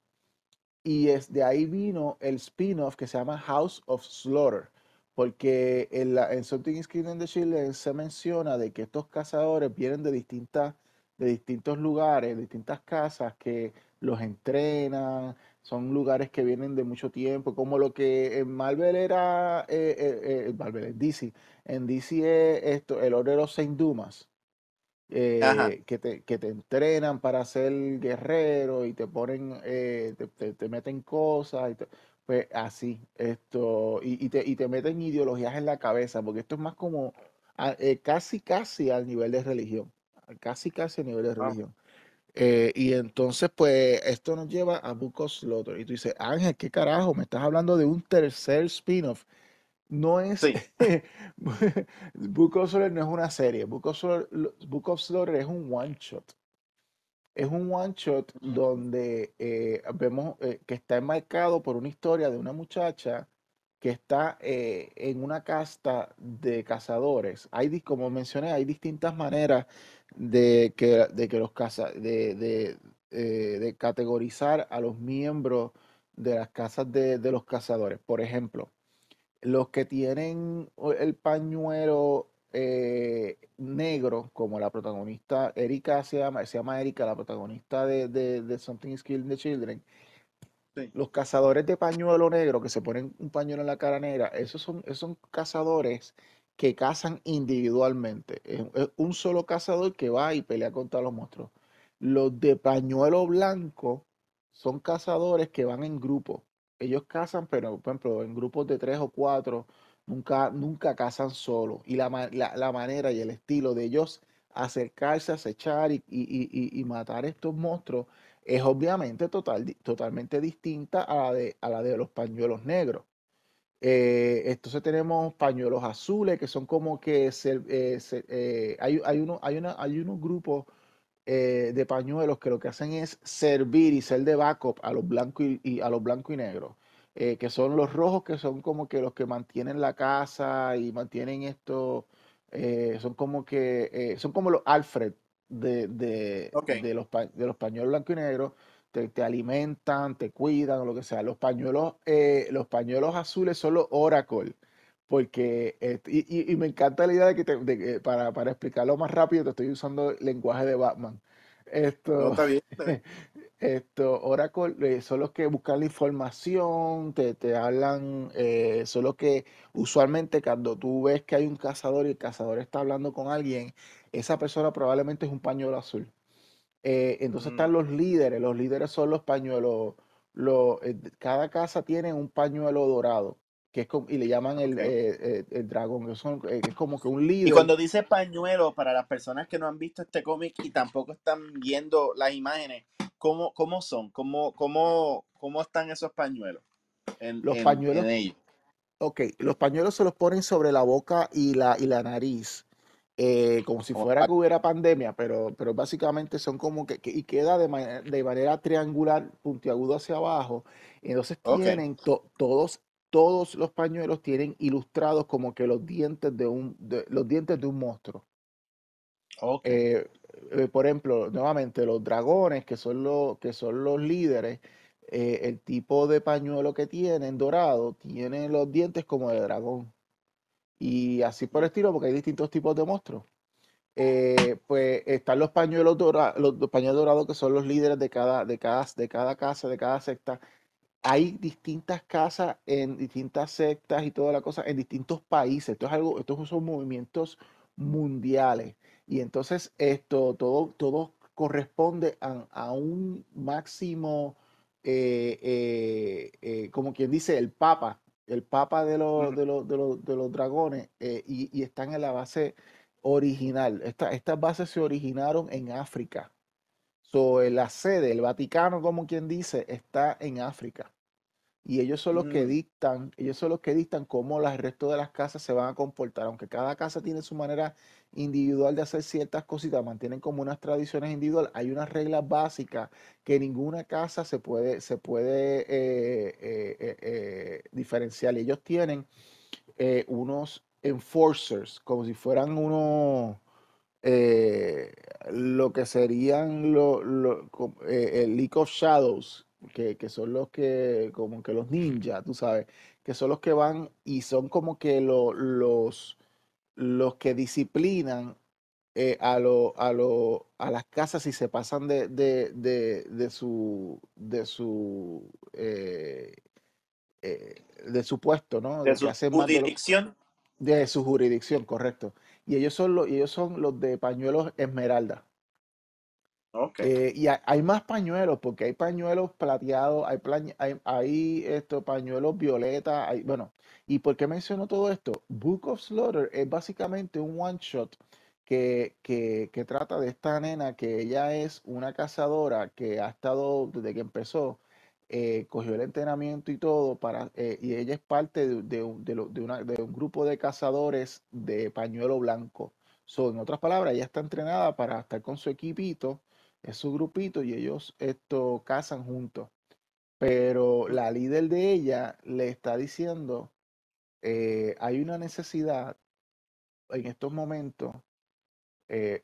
Y es, de ahí vino el spin-off que se llama House of Slaughter, porque en, la, en Something is Killing the Children se menciona de que estos cazadores vienen de distintas, de distintos lugares, distintas casas que los entrenan, son lugares que vienen de mucho tiempo, como lo que en Marvel era, eh, eh, eh, en DC, en DC es esto, el Order of Saint Dumas. Eh, que te, que te entrenan para ser guerrero y te ponen, eh, te, te- te meten cosas, y te- pues así, esto, y, y te, y te meten ideologías en la cabeza, porque esto es más como eh, casi, casi al nivel de religión, casi, casi a nivel de Wow. religión. Y entonces, pues, esto nos lleva a Book of Slaughter. Y tú dices, Ángel, ¿qué carajo? Me estás hablando de un tercer spin-off. No es. Sí. Book of Slaughter no es una serie. Book of Slaughter, Book of Slaughter es un one shot. Es un one shot Mm, donde eh, vemos eh, que está enmarcado por una historia de una muchacha que está eh, en una casta de cazadores. Hay, como mencioné, hay distintas maneras de que, de que los caza, de, de, de categorizar a los miembros de las casas de, de los cazadores. Por ejemplo, los que tienen el pañuelo eh, negro, como la protagonista, Erika se llama, se llama Erika, la protagonista de, de, de Something is Killing the Children, Sí. los cazadores de pañuelo negro que se ponen un pañuelo en la cara negra, esos son, esos son cazadores que cazan individualmente. Es, es un solo cazador que va y pelea contra los monstruos. Los de pañuelo blanco son cazadores que van en grupo. Ellos cazan, pero por ejemplo, en grupos de tres o cuatro, nunca, nunca cazan solo. Y la, la- la manera y el estilo de ellos acercarse, acechar y, y, y, y- matar estos monstruos es obviamente total, totalmente distinta a la de, a la de los pañuelos negros. Eh, entonces tenemos pañuelos azules que son como que eh, eh, hay, hay, uno, hay, una, hay unos grupos eh, de pañuelos que lo que hacen es servir y ser de backup a los blancos y, y a los blancos y negros, eh, que son los rojos que son como que los que mantienen la casa y mantienen esto, eh, son como que son como los Alfred de, de, de los, pa- de los pañuelos blancos y negros. Te, te alimentan, te cuidan, o lo que sea. Los pañuelos, eh, los pañuelos azules son los Oracle. Porque, eh, y, me encanta la idea de que, te- de que para, para explicarlo más rápido, te estoy usando el lenguaje de Batman. No, Esto, está bien. está bien. esto, Oracle eh, son los que buscan la información, te, te hablan, eh, son los que usualmente cuando tú ves que hay un cazador y el cazador está hablando con alguien, esa persona probablemente es un pañuelo azul. Entonces están Mm, los líderes, los líderes son los pañuelos, los, cada casa tiene un pañuelo dorado, que es como- y le llaman el, eh, eh, el dragón, que son, eh, es como que un Y líder. cuando dice pañuelo, para las personas que no han visto este cómic y tampoco están viendo las imágenes, ¿cómo, cómo son? ¿Cómo, cómo, ¿Cómo están esos pañuelos en, Los en, pañuelos, en ellos? ok, los pañuelos se los ponen sobre la boca y la, y la nariz, eh, como si Oh, fuera ah, que hubiera pandemia, pero, pero básicamente son como que, que- y queda de, manera, de manera triangular, puntiagudo hacia abajo. Entonces tienen to- todos, todos los pañuelos tienen ilustrados como que los dientes de un, de- los dientes de un monstruo. Eh, eh, por ejemplo, nuevamente los dragones, que son los, que son los líderes, eh, el tipo de pañuelo que tienen dorado, tienen los dientes como de dragón. Y así por el estilo, porque hay distintos tipos de monstruos. Eh, pues están los pañuelos dorados, los, los pañuelos dorados que son los líderes de cada, de cada, de cada casa, de cada secta. Hay distintas casas en distintas sectas y toda la cosa en distintos países. Esto es algo, estos son movimientos mundiales. Y entonces esto, todo, todo corresponde a, a un máximo, eh, eh, eh, como quien dice, el Papa, el Papa de los, de los, de los, de los dragones, y, y están en la base original. Esta- estas bases se originaron en África. So, la sede, el Vaticano, como quien dice, está en África. Y ellos son los que Mm, dictan, ellos son los que dictan cómo las- resto de las casas se van a comportar. Aunque cada casa tiene su manera individual de hacer ciertas cositas, mantienen como unas tradiciones individuales, hay unas reglas básicas que ninguna casa se puede, se puede eh, eh, eh, diferenciar. Y ellos tienen unos enforcers, como si fueran unos, lo que serían lo- lo- eh, el League of Shadows, que, que son los que, como que los ninjas, tú sabes, que son los que van y son como que lo- los, los que disciplinan eh, a, lo, a, lo, a las casas si se pasan de, de, de, de su, de su, eh, eh, de su puesto, ¿no? De su de lo, jurisdicción. de su jurisdicción, correcto. Y ellos son los, ellos son los de pañuelos esmeralda. Ok. Eh, y hay, más pañuelos, porque hay pañuelos plateados, hay, plañ- hay, hay, esto, pañuelos violeta, hay, bueno, ¿y por qué menciono todo esto? Book of Slaughter es básicamente un one shot que, que, que trata de esta nena que ella es una cazadora que ha estado desde que empezó, eh, cogió el entrenamiento y todo, para, eh, y ella es parte de, de de de una- de un grupo de cazadores de pañuelo blanco. So, en otras palabras, ella está entrenada para estar con su equipito es su grupito y ellos esto cazan juntos. Pero la líder de ella le está diciendo, eh, hay una necesidad en estos momentos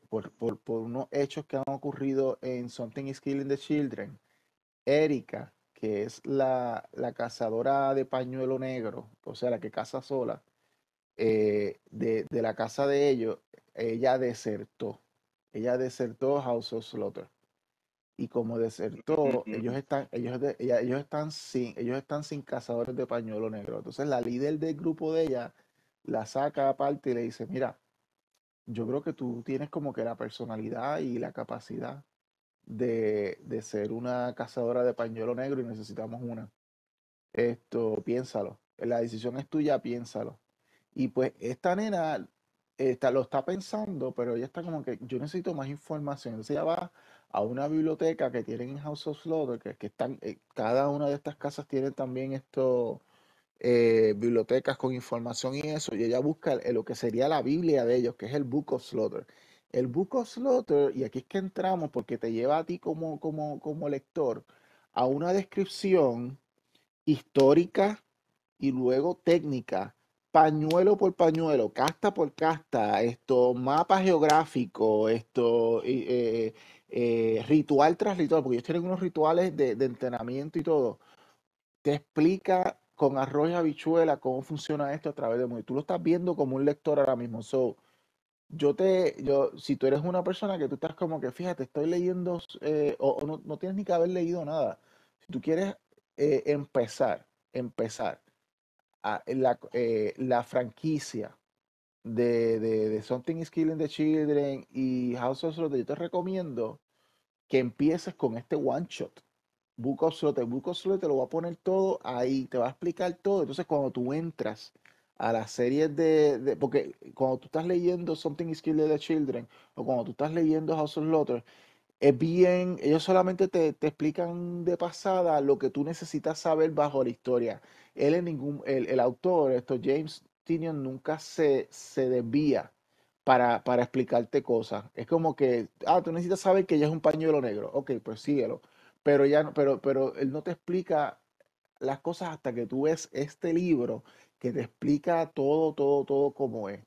por, por, por unos hechos que han ocurrido en Something is Killing the Children. Erika, que es la, la cazadora de pañuelo negro, o sea, la que caza sola, eh, de, de la casa de ellos, ella desertó. Ella desertó House of Slaughter. Y como desertó, ellos están, ellos, de- ella- ellos están sin, ellos están sin cazadores de pañuelo negro. Entonces la líder del grupo de ella la saca aparte y le dice, mira, yo creo que tú tienes como que la personalidad y la capacidad de, de ser una cazadora de pañuelo negro y necesitamos una. Esto, piénsalo. La decisión es tuya, piénsalo. Y pues esta nena está, lo está pensando, pero ella está como que yo necesito más información. Entonces ella va a una biblioteca que tienen en House of Slaughter, que, que están, eh, cada una de estas casas tiene también esto, eh, bibliotecas con información y eso, y ella busca lo que sería la Biblia de ellos, que es el Book of Slaughter. El Book of Slaughter, y aquí es que entramos porque te lleva a ti como, como, como lector a una descripción histórica y luego técnica, pañuelo por pañuelo, casta por casta, esto, mapa geográfico, esto, y, eh, eh, ritual tras ritual, porque ellos tienen unos rituales de, entrenamiento y todo. Te explica con arroz y habichuela cómo funciona esto a través de. Tú lo estás viendo como un lector ahora mismo. So, yo te, yo, si tú eres una persona que tú estás como que, fíjate, estoy leyendo, eh, o, no, no tienes ni que haber leído nada. Si tú quieres eh, empezar, empezar a- la, eh, la franquicia de, de, de Something is Killing the Children y House of Slaughter, yo te recomiendo que empieces con este one shot. Book of Slaughter. Book of Slaughter te lo va a poner todo ahí, te va a explicar todo. Entonces, cuando tú entras a las series de, de- porque cuando tú estás leyendo Something is Killing the Children o cuando tú estás leyendo House of Slaughter, es bien, ellos solamente te, te explican de pasada lo que tú necesitas saber bajo la historia. Él en ningún, el, el autor, esto, James Tinion, nunca se, se desvía para, para explicarte cosas. Es como que, ah, tú necesitas saber que ella es un pañuelo negro. Ok, pues síguelo. Pero ya no, pero, pero él no te explica las cosas hasta que tú ves este libro que te explica todo, todo, todo como es.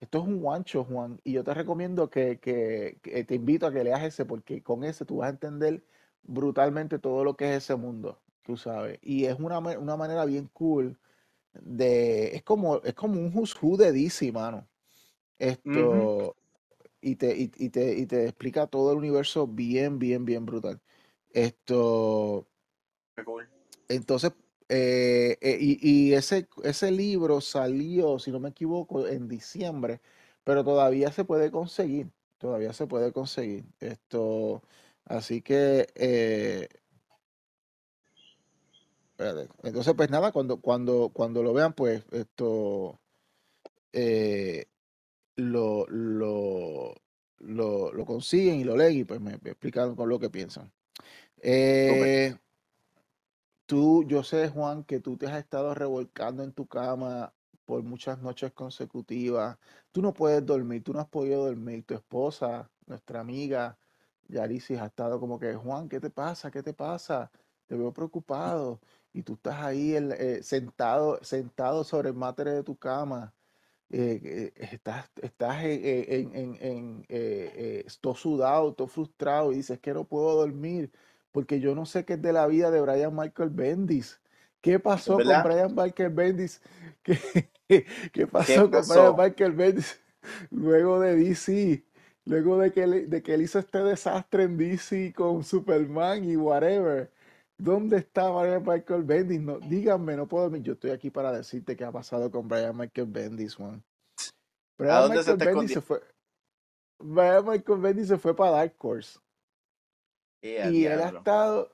Esto es un guancho, Juan, y yo te recomiendo que, que- que te invito a que leas ese, porque con ese tú vas a entender brutalmente todo lo que es ese mundo, tú sabes. Y es una, una manera bien cool de, es como, es como un who's who de DC, mano. Esto, y te, y, y te, y te explica todo el universo bien, bien, bien brutal. Esto, qué cool. entonces, eh, eh, y, y ese, ese libro salió, si no me equivoco, en diciembre, pero todavía se puede conseguir, todavía se puede conseguir. Esto, así que, eh, entonces, pues nada, cuando, cuando, cuando lo vean, pues esto, eh, lo, lo, lo, lo consiguen y lo leen y pues me, me explican con lo que piensan. Tú, yo sé, Juan, que tú te has estado revolcando en tu cama por muchas noches consecutivas. Tú no puedes dormir, tú no has podido dormir. Tu esposa, nuestra amiga Yarisis, ha estado como que, Juan, ¿qué te pasa? ¿Qué te pasa? Te veo preocupado. Y tú estás ahí eh, sentado, sentado sobre el matre de tu cama. eh, eh, estás, estás en, en, en- en, todo sudado, todo frustrado y dices que no puedo dormir porque yo no sé qué es de la vida de Brian Michael Bendis. ¿Qué ¿Es pasó con? Brian Michael Bendis? ¿Qué, qué ¿Qué pasó con Brian? Michael Bendis luego de DC? Luego de que, él, de que él hizo este desastre en DC con Superman y whatever. ¿Dónde está Brian Michael Bendis? No, díganme, no puedo dormir. Yo estoy aquí para decirte qué ha pasado con Brian Michael Bendis, Juan. ¿A Brian dónde se Michael está Bendis se fue. Brian Michael Bendis se fue para Dark Horse. Y él ha estado,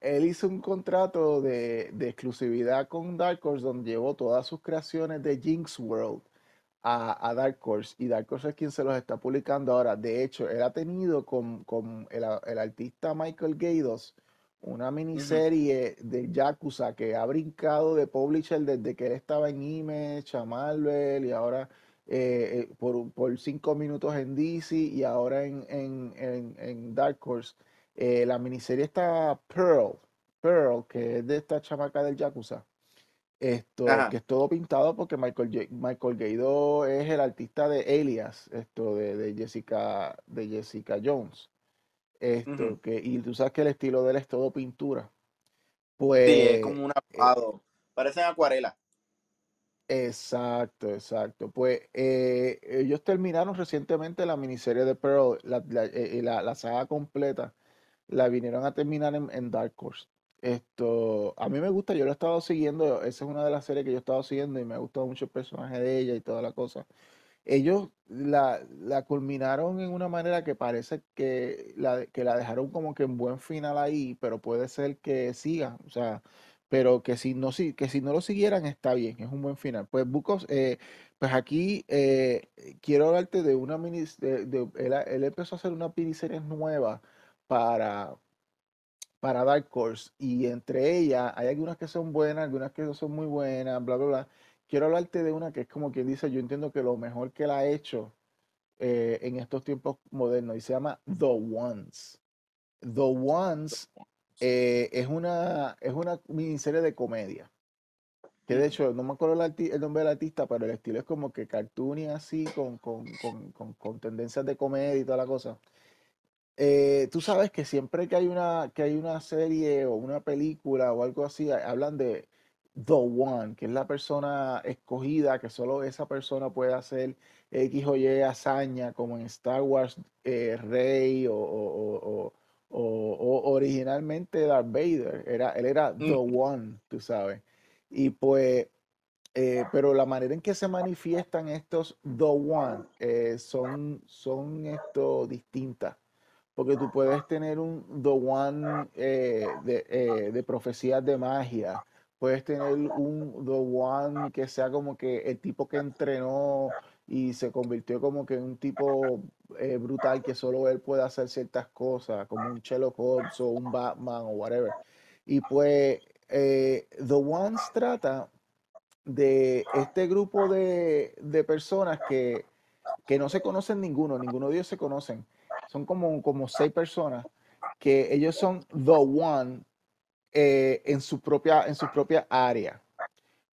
él hizo un contrato de, de exclusividad con Dark Horse donde llevó todas sus creaciones de Jinx World a, a Dark Horse y Dark Horse es quien se los está publicando ahora. De hecho, él ha tenido con, con el, artista Michael Gaydos una miniserie de Yakuza que ha brincado de publisher desde que él estaba en Image, a Marvel y ahora eh, eh, por, por cinco minutos en DC y ahora en, en, en, en Dark Horse. Eh, la miniserie está Pearl, Pearl, que es de esta chamaca del Yakuza. Esto, que es todo pintado porque Michael, J- Michael Gaydo es el artista de Alias, esto de, de Jessica, de Jessica Jones. Esto, que, y tú sabes que el estilo de él es todo pintura. Sí, es Pues, como un eh, apagado. Parecen acuarelas. exacto, exacto. Pues eh, ellos terminaron recientemente la miniserie de Pearl, la, la, eh, la- la saga completa, la vinieron a terminar en, Dark Horse. Esto, a mí me gusta, yo lo he estado siguiendo, esa es una de las series que yo he estado siguiendo y me ha gustado mucho el personaje de ella y toda la cosa. Ellos la, la culminaron en una manera que parece que la, que la dejaron como que en buen final ahí, pero puede ser que siga, o sea, pero que si no, que si no lo siguieran está bien, es un buen final. Pues Bucos, eh, pues aquí eh, quiero hablarte de una mini, de, de- él, él empezó a hacer una miniserie nueva para, para Dark Horse y entre ellas hay algunas que son buenas, algunas que no son muy buenas, bla, bla, bla. Quiero hablarte de una que es como quien dice, yo entiendo que lo mejor que él ha hecho eh, en estos tiempos modernos y se llama The Ones. The Ones eh, es una, es una miniserie de comedia. Que de hecho, no me acuerdo el, el nombre del artista, pero el estilo es como que cartoony así, con, con, con, con, con tendencias de comedia y toda la cosa. Eh, tú sabes que siempre que hay una, que hay una serie o una película o algo así, ha- hablan de The One, que es la persona escogida, que solo esa persona puede hacer X o Y hazaña, como en Star Wars, eh, Rey o, o- o- o- o- o originalmente Darth Vader. Era, él era The. One, tú sabes. Y pues, eh, pero la manera en que se manifiestan estos The One son, son esto distintas porque tú puedes tener un The One eh, de, eh, de profecías de magia, puedes tener un The One que sea como que el tipo que entrenó y se convirtió como que en un tipo eh, brutal que solo él puede hacer ciertas cosas, como un Sherlock Holmes o un Batman o whatever. Y pues The Ones trata de este grupo de, de personas que que no se conocen ninguno, ninguno de ellos se conocen. Son como, como seis personas que ellos son the one eh, en, su propia, en su propia área.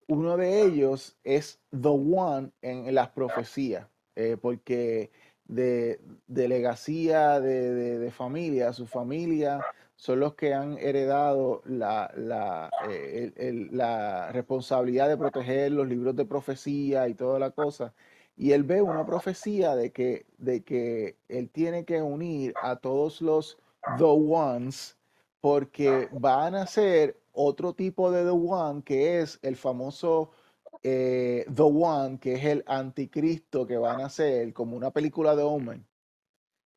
Uno de ellos es the one en las profecías, eh, porque de, de legacía, de, de, familia, su familia son los que han heredado la, la, eh, la, responsabilidad de proteger los libros de profecía y toda la cosa. Y él ve una profecía de que, de que él tiene que unir a todos los the ones porque van a ser otro tipo de The One, que es el famoso eh, The One, que es el anticristo que van a hacer, como una película de Omen.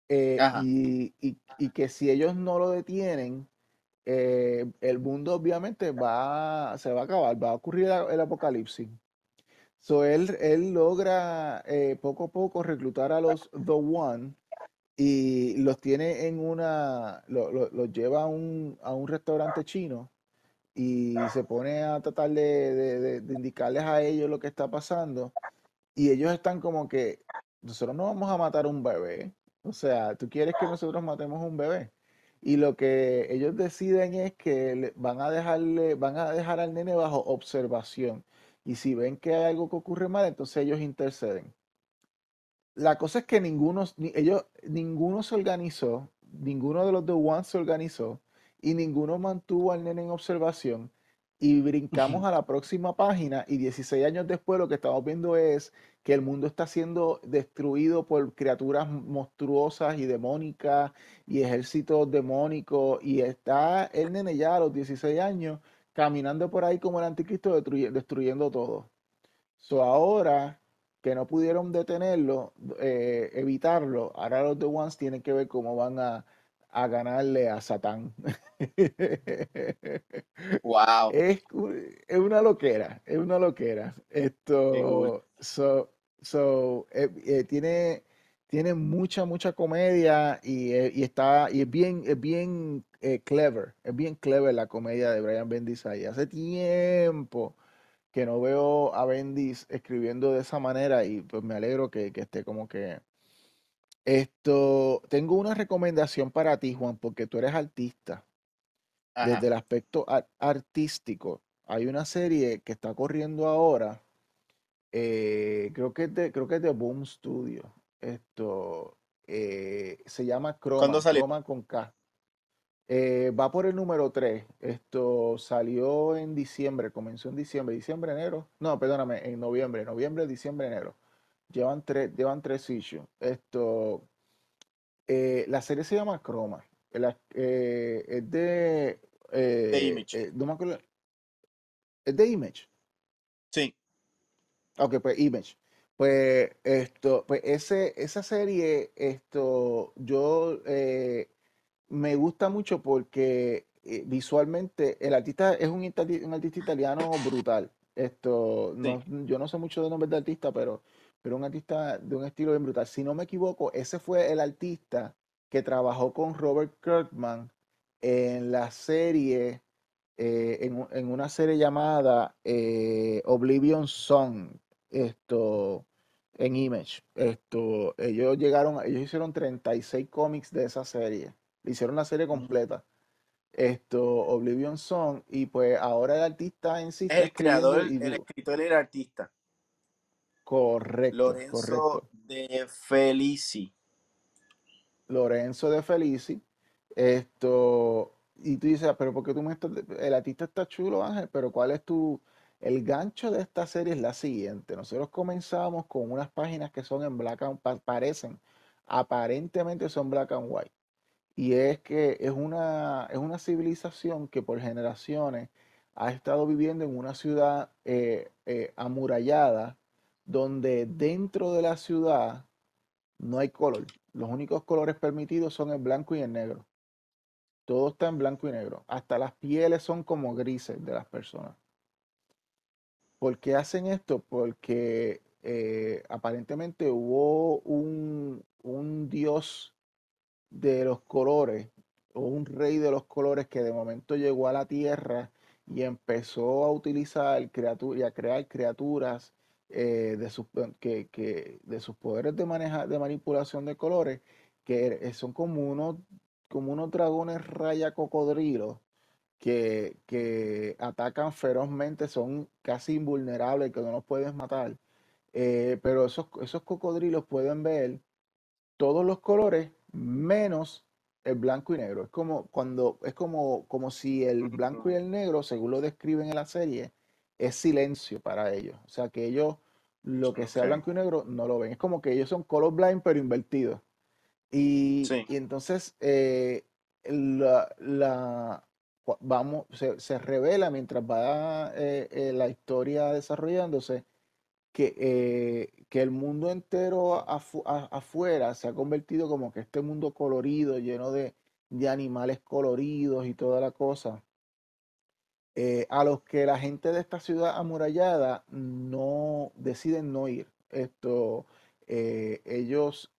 Eh, y, y- y que si ellos no lo detienen, eh, el mundo obviamente va, se va a acabar, va a ocurrir el apocalipsis. So él, él logra eh, poco a poco reclutar a los The One y los tiene en una, lo- lo- los lleva a un, a un restaurante chino y se pone a tratar de, de- de- indicarles a ellos lo que está pasando y ellos están como que nosotros no vamos a matar un bebé, o sea, tú quieres que nosotros matemos un bebé. Y lo que ellos deciden es que van a dejarle, van a dejar al nene bajo observación. Y si ven que hay algo que ocurre mal, entonces ellos interceden. La cosa es que ninguno, ni- ellos, ninguno se organizó, ninguno de los The One se organizó y ninguno mantuvo al nene en observación. Y brincamos a la próxima página y 16 años después lo que estamos viendo es que el mundo está siendo destruido por criaturas monstruosas y demónicas y ejércitos demónicos y está el nene ya a los 16 años caminando por ahí como el anticristo destruye- destruyendo todo. So ahora que no pudieron detenerlo, eh, evitarlo, ahora los The Ones tienen que ver cómo van a, a ganarle a Satán. Wow. Es, es una loquera, es una loquera. Esto, so, so, eh, eh, tiene, tiene mucha, mucha comedia y, eh, y está, y es bien, es bien eh, clever, es bien clever la comedia de Brian Bendis ahí. Hace tiempo que no veo a Bendis escribiendo de esa manera y pues me alegro que, que esté como que... Esto, tengo una recomendación para ti, Juan, porque tú eres artista. Desde el aspecto ar- artístico, hay una serie que está corriendo ahora, eh, creo que es de, creo que es de Boom Studio. Esto eh, se llama ¿Cuándo Chroma? Chroma con K. Eh, va por el número 3. Esto salió en diciembre, comenzó en diciembre, diciembre, enero. No, perdóname, en noviembre, noviembre, diciembre, enero. Llevan tres, llevan tres issues. Esto, eh, la serie se llama Chroma. La- eh, es de, eh, Image. no me acuerdo, es de Image. Sí. Ok, pues Image. Pues esto, pues ese, esa serie, esto, yo eh, me gusta mucho porque eh, visualmente el artista es un, itali- un artista italiano brutal. Esto, Sí. no, yo no sé mucho de nombres de artista, pero, pero un artista de un estilo bien brutal. Si no me equivoco, ese fue el artista que trabajó con Robert Kirkman en la serie, eh, en, en una serie llamada Oblivion Song, esto, en Image. Esto, ellos llegaron, ellos hicieron 36 cómics de esa serie. Hicieron la serie completa. Esto, Oblivion Song, y pues ahora el artista en sí el creador, y el escritor y el artista. correcto, Lorenzo correcto. de Felici. Lorenzo de Felici. Esto, y tú dices, "Ah, pero ¿por qué tú me estás, el artista está chulo, Ángel, pero ¿cuál es tu, el gancho de esta serie es la siguiente. Nosotros comenzamos con unas páginas que son en black and, pa- parecen, aparentemente son black and white. Y es que es una, es una civilización que por generaciones ha estado viviendo en una ciudad eh, eh, amurallada, donde dentro de la ciudad no hay color. Los únicos colores permitidos son el blanco y el negro. Todo está en blanco y negro. Hasta las pieles son como grises de las personas. ¿Por qué hacen esto? Porque eh, aparentemente hubo un, un dios de los colores o un rey de los colores que de momento llegó a la tierra y empezó a utilizar criaturas y a crear criaturas eh, de, sus, que, que- de sus poderes de, maneja, de manipulación de colores que son como unos, como unos dragones raya cocodrilos que, que atacan ferozmente, son casi invulnerables, que no los puedes matar. Eh, pero esos, esos cocodrilos pueden ver todos los colores menos el blanco y negro. Es como cuando es como, como si el blanco y el negro, según lo describen en la serie, es silencio para ellos. O sea que ellos lo que sea blanco y negro no lo ven. Es como que ellos son colorblind pero invertidos. Y, Sí. y entonces eh, la, la- vamos, se, se revela mientras va eh, eh, la historia desarrollándose que, eh, que el mundo entero afu- afuera se ha convertido como que este mundo colorido, lleno de, de animales coloridos y toda la cosa, a los que la gente de esta ciudad amurallada no deciden no ir. Esto, ellos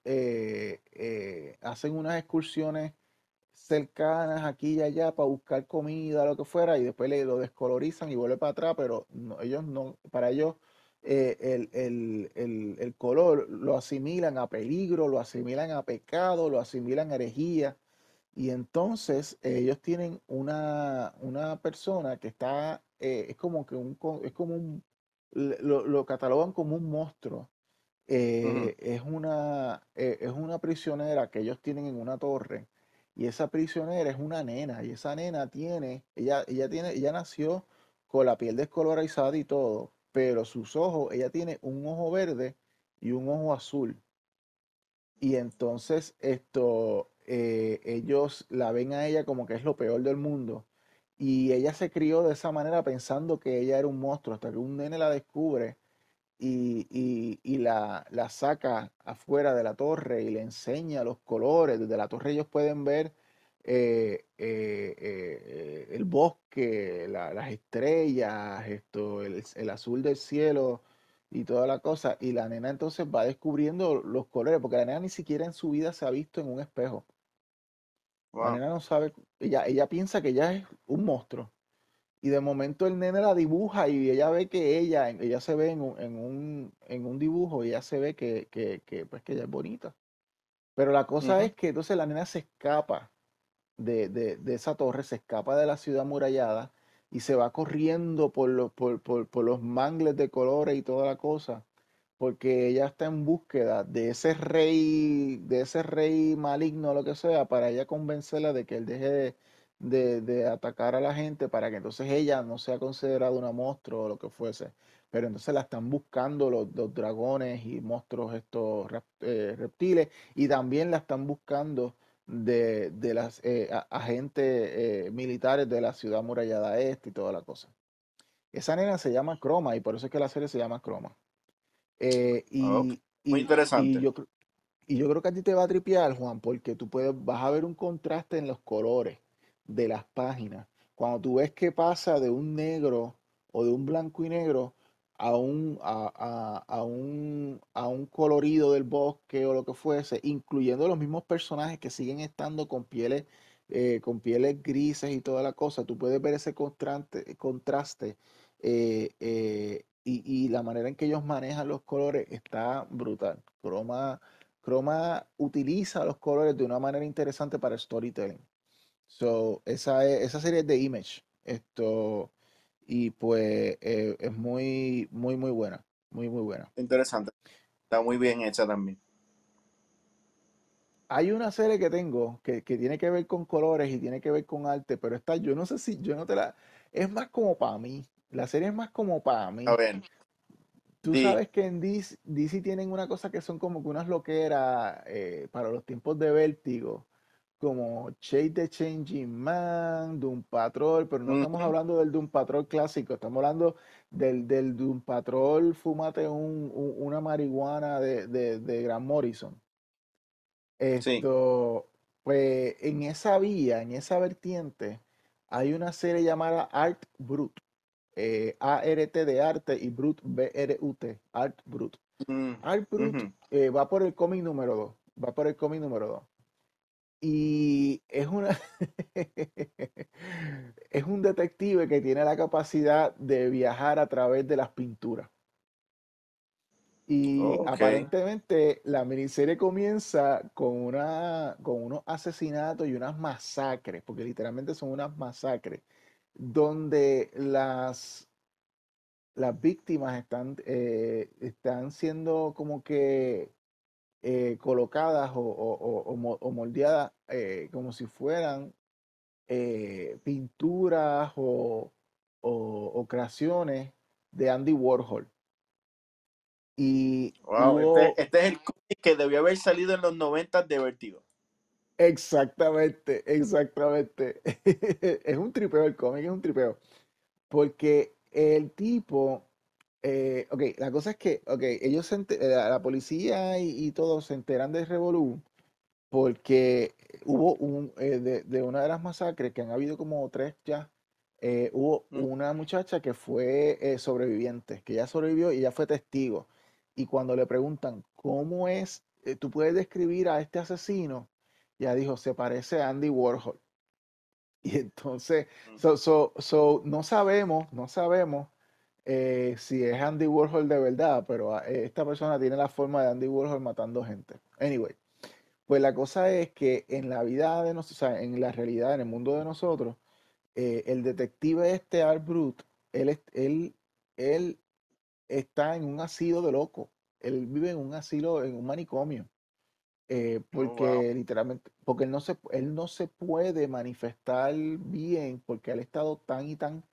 hacen unas excursiones cercanas aquí y allá para buscar comida, lo que fuera, y después le lo descolorizan y vuelve para atrás, pero no- ellos no, para ellos eh, el, el- el- el color lo asimilan a peligro, lo asimilan a pecado, lo asimilan a herejía, y entonces eh, ellos tienen una, una persona que está, eh, es como que un, es como un, lo, lo catalogan como un monstruo. Es una, es una prisionera que ellos tienen en una torre y esa prisionera es una nena y esa nena tiene, ella, ella tiene, ella nació con la piel descolorizada y todo, pero sus ojos, ella tiene un ojo verde y un ojo azul. Y entonces esto, eh, ellos la ven a ella como que es lo peor del mundo. Y ella se crió de esa manera pensando que ella era un monstruo, hasta que un nene la descubre y, y- y la, la saca afuera de la torre y le enseña los colores. Desde la torre ellos pueden ver eh, eh, eh, el bosque, la- las estrellas, esto, el, el azul del cielo y toda la cosa. Y la nena entonces va descubriendo los colores, porque la nena ni siquiera en su vida se ha visto en un espejo. La nena no sabe, ella, ella piensa que ella es un monstruo. Y de momento el nene la dibuja y ella ve que ella, ella se ve en un, en un, en un dibujo y ella se ve que, que, que, pues, que ella es bonita. Pero la cosa es que entonces la nena se escapa de, de, de esa torre, se escapa de la ciudad amurallada y se va corriendo por los, por, por, por los mangles de colores y toda la cosa, porque ella está en búsqueda de ese rey, de ese rey maligno o lo que sea, para ella convencerla de que él deje de, de- de atacar a la gente, para que entonces ella no sea considerada una monstruo o lo que fuese. Pero entonces la están buscando los, los dragones y monstruos, estos eh, reptiles, y también la están buscando de, de las eh, agentes eh, militares de la ciudad amurallada este y toda la cosa. Esa nena se llama Chroma y por eso es que la serie se llama Chroma. Eh, Ok. y, Muy y, y interesante. yo, y yo creo que a ti te va a tripear, Juan, porque tú puedes, vas a ver un contraste en los colores de las páginas. Cuando tú ves que pasa de un negro o de un blanco y negro a un, a, a- un, a un colorido del bosque o lo que fuese, incluyendo los mismos personajes que siguen estando con pieles, eh, con pieles grises y toda la cosa, tú puedes ver ese contraste, contraste eh, eh, y, y la manera en que ellos manejan los colores está brutal. Chroma utiliza los colores de una manera interesante para storytelling. So, esa, es- esa serie es de Image. Esto, y pues eh, es muy, muy, muy buena. Muy, muy buena. Interesante. Está muy bien hecha también. Hay una serie que tengo que, que tiene que ver con colores y tiene que ver con arte, pero esta yo no sé si yo no te la... Es más como para mí. La serie es más como para A mí. ver, Tú sabes que en DC, DC tienen una cosa que son como que unas loqueras eh, para los tiempos de vértigo, como Chase the Changing Man, Doom Patrol, pero no estamos hablando del Doom Patrol clásico, estamos hablando del, del Doom Patrol, un- un- una marihuana de, de, de Grant Morrison. Sí. Esto, pues en esa vía, en esa vertiente, hay una serie llamada Art Brut, eh, A-R-T de arte y Brut, B-R-U-T, Art Brut. Mm, Art Brut eh, va por el cómic número 2, va por el cómic número 2. Y es una es un detective que tiene la capacidad de viajar a través de las pinturas. Y aparentemente la miniserie comienza con una con unos asesinatos y unas masacres, porque literalmente son unas masacres, donde las, las víctimas están, eh, están siendo como que eh, colocadas o, o- o- o mo- o moldeadas eh, como si fueran eh, pinturas o, creaciones de Andy Warhol. Y Wow, este, este es el cómic que debió haber salido en los 90 de Vertigo. Exactamente, exactamente. Es un tripeo el cómic, es un tripeo. Porque el tipo, eh, ok, la cosa es que, ok, ellos se la, la policía y, y todos se enteran del revolú porque hubo un, eh, de, de una de las masacres, que han habido como tres ya, eh, hubo Mm, una muchacha que fue eh, sobreviviente, que ya sobrevivió y ya fue testigo. Y cuando le preguntan, ¿cómo es, tú puedes describir a este asesino? Ya dijo, se parece a Andy Warhol. Y entonces, mm. so, so, so, no sabemos, no sabemos eh, si es Andy Warhol de verdad, pero ah, eh, esta persona tiene la forma de Andy Warhol matando gente. Anyway, pues la cosa es que en la vida de nosotros, o sea, en la realidad, en el mundo de nosotros, eh, el detective este, Art Brut, él, él, él está en un asilo de loco. Él vive en un asilo, en un manicomio. eh, Oh, wow. porque literalmente, porque él no se, él no se puede manifestar bien porque él ha estado tan y tan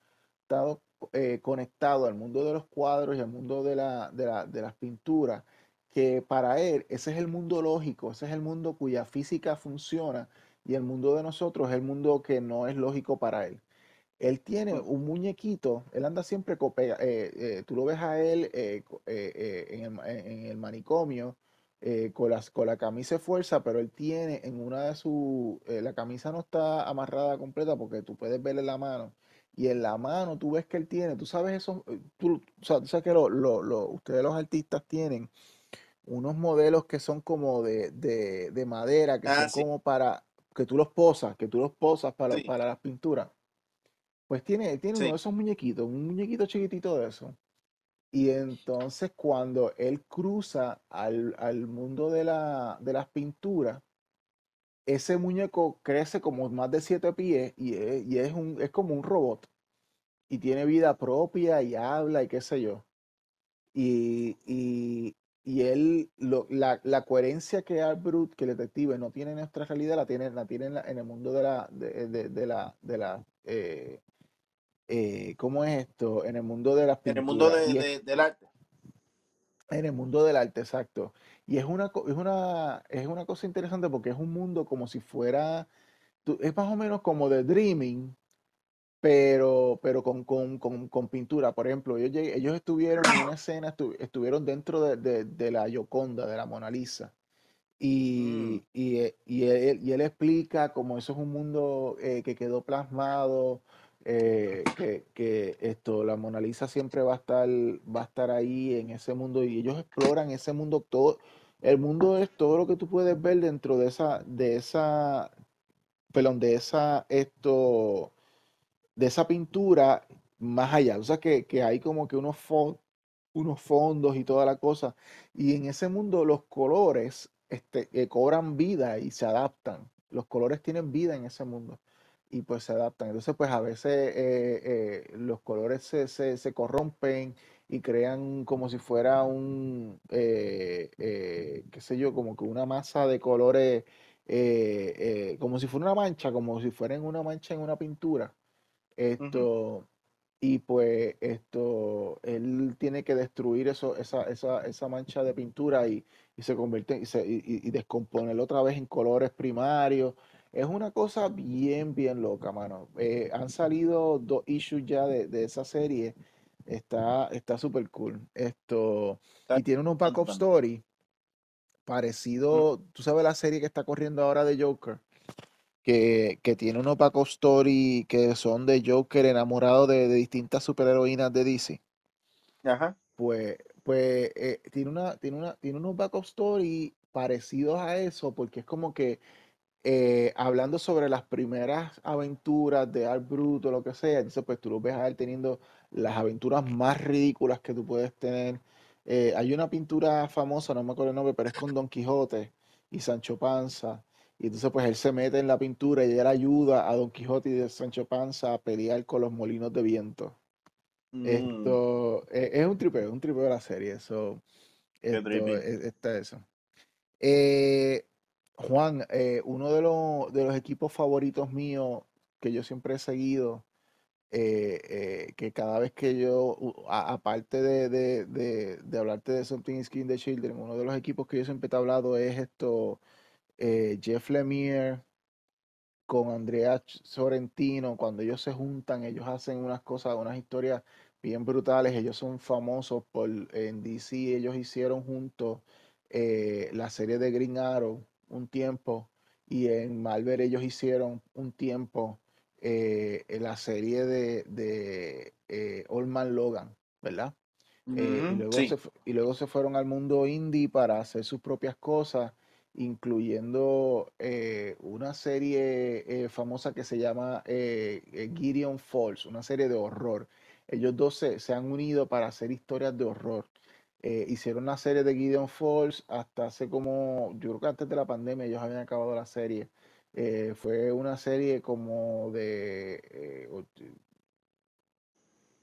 estado eh, conectado al mundo de los cuadros y al mundo de, la, de, la- de las pinturas, que para él ese es el mundo lógico, ese es el mundo cuya física funciona y el mundo de nosotros es el mundo que no es lógico para él. Él tiene un muñequito, él anda siempre, eh, eh, tú lo ves a él eh, eh, en el, en el manicomio con, las, con la camisa de fuerza, pero él tiene en una de sus, la camisa no está amarrada completa porque tú puedes verle la mano, y en la mano tú ves que él tiene, tú sabes eso, eh, tú, o sea, tú sabes que lo, lo- lo- ustedes los artistas tienen unos modelos que son como de, de, de madera, que Ah, son sí, como para, que tú los posas, que tú los posas para, sí, para las pinturas. Pues tiene, tiene uno de esos muñequitos, un muñequito chiquitito de eso. Y entonces cuando él cruza al, al mundo de la, de las pinturas, ese muñeco crece como más de siete pies y es, y es, un, es como un robot. Y tiene vida propia y habla y qué sé yo. Y, y, y él, lo- la, la coherencia que Brut, que el detective no tiene en nuestra realidad, la tiene, la tiene en, la- en el mundo de la, de, de- de la, de la eh, eh, ¿cómo es esto? En el mundo de las En el mundo pinturas. de- del arte. En el mundo del arte, exacto. Y es una, co- es una, es una cosa interesante porque es un mundo como si fuera, tú- es más o menos como de Dreaming, pero, pero con, con, con, con pintura. Por ejemplo, ellos, lleg- ellos estuvieron en una escena, estu- estuvieron dentro de, de, de la Gioconda, de la Mona Lisa. Mm, Y, y, eh, y él, y él explica cómo eso es un mundo eh, que quedó plasmado, eh, que, esto, la Mona Lisa siempre va a estar, va a estar ahí en ese mundo y ellos exploran ese mundo, todo, el mundo es todo lo que tú puedes ver dentro de esa, de esa, perdón, de esa, esto, de esa pintura más allá. O sea, que, que hay como que unos, unos fondos y toda la cosa. Y en ese mundo los colores este, eh, cobran vida y se adaptan. Los colores tienen vida en ese mundo y pues se adaptan. Entonces, pues a veces eh, eh, los colores se, se- se corrompen y crean como si fuera un, eh, qué sé yo, como que una masa de colores, como si fuera una mancha, como si fuera una mancha en una pintura. Esto, y pues esto, él tiene que destruir eso, esa, esa, esa mancha de pintura y, y se convierte y, se, y- y descomponerlo otra vez en colores primarios. Es una cosa bien, bien loca, mano. Eh, han salido dos issues ya de, de esa serie. Está, está súper cool. Esto, y tiene unos backup story Mm, parecido. ¿Tú sabes la serie que está corriendo ahora de Joker? que, que tiene unos backup story que son de Joker enamorado de, de distintas superheroínas de DC. Ajá. Pues, pues eh, tiene una, tiene una, tiene unos backup story parecidos a eso, porque es como que eh, hablando sobre las primeras aventuras de Art Bruto, lo que sea, entonces pues tú lo ves a él teniendo las aventuras más ridículas que tú puedes tener. Eh, hay una pintura famosa, no me acuerdo el nombre, pero es con Don Quijote y Sancho Panza. Y entonces pues él se mete en la pintura y él ayuda a Don Quijote y a Sancho Panza a pelear con los molinos de viento. Mm, Esto eh, es un tripeo, un tripeo de la serie. Eso, esto, e- está eso. Eh, Juan, eh, uno de los, de los equipos favoritos míos que yo siempre he seguido, eh, eh, que cada vez que yo, aparte de, de, de, hablarte de Something Killing the Children, uno de los equipos que yo siempre te he hablado es esto, Jeff Lemire con Andrea Sorrentino, cuando ellos se juntan, ellos hacen unas cosas, unas historias bien brutales. Ellos son famosos por en DC, ellos hicieron juntos la serie de Green Arrow un tiempo y en Marvel ellos hicieron un tiempo eh, la serie de, de eh, Old Man Logan, ¿verdad? y, luego se, y luego se fueron al mundo indie para hacer sus propias cosas, incluyendo una serie famosa que se llama Gideon Falls, una serie de horror. Ellos dos se, se han unido para hacer historias de horror. Eh, hicieron una serie de Gideon Falls hasta hace como, yo creo que antes de la pandemia ellos habían acabado la serie. Eh, fue una serie como de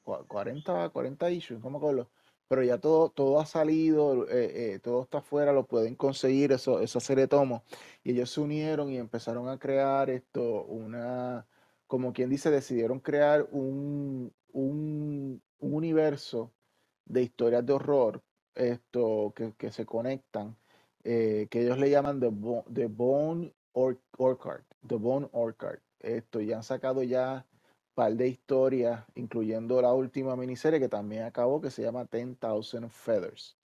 40, eh, 40 issues, no me acuerdo. Pero ya todo, todo ha salido, todo está afuera, lo pueden conseguir, eso, esa serie de tomos. Y ellos se unieron y empezaron a crear esto, una, como quien dice, decidieron crear un, un universo de historias de horror esto, que, que se conectan, eh, que ellos le llaman The, the Bone or Orchard, The Bone Orchard. Esto, ya han sacado ya un par de historias, incluyendo la última miniserie que también acabó, que se llama 10,000 Feathers.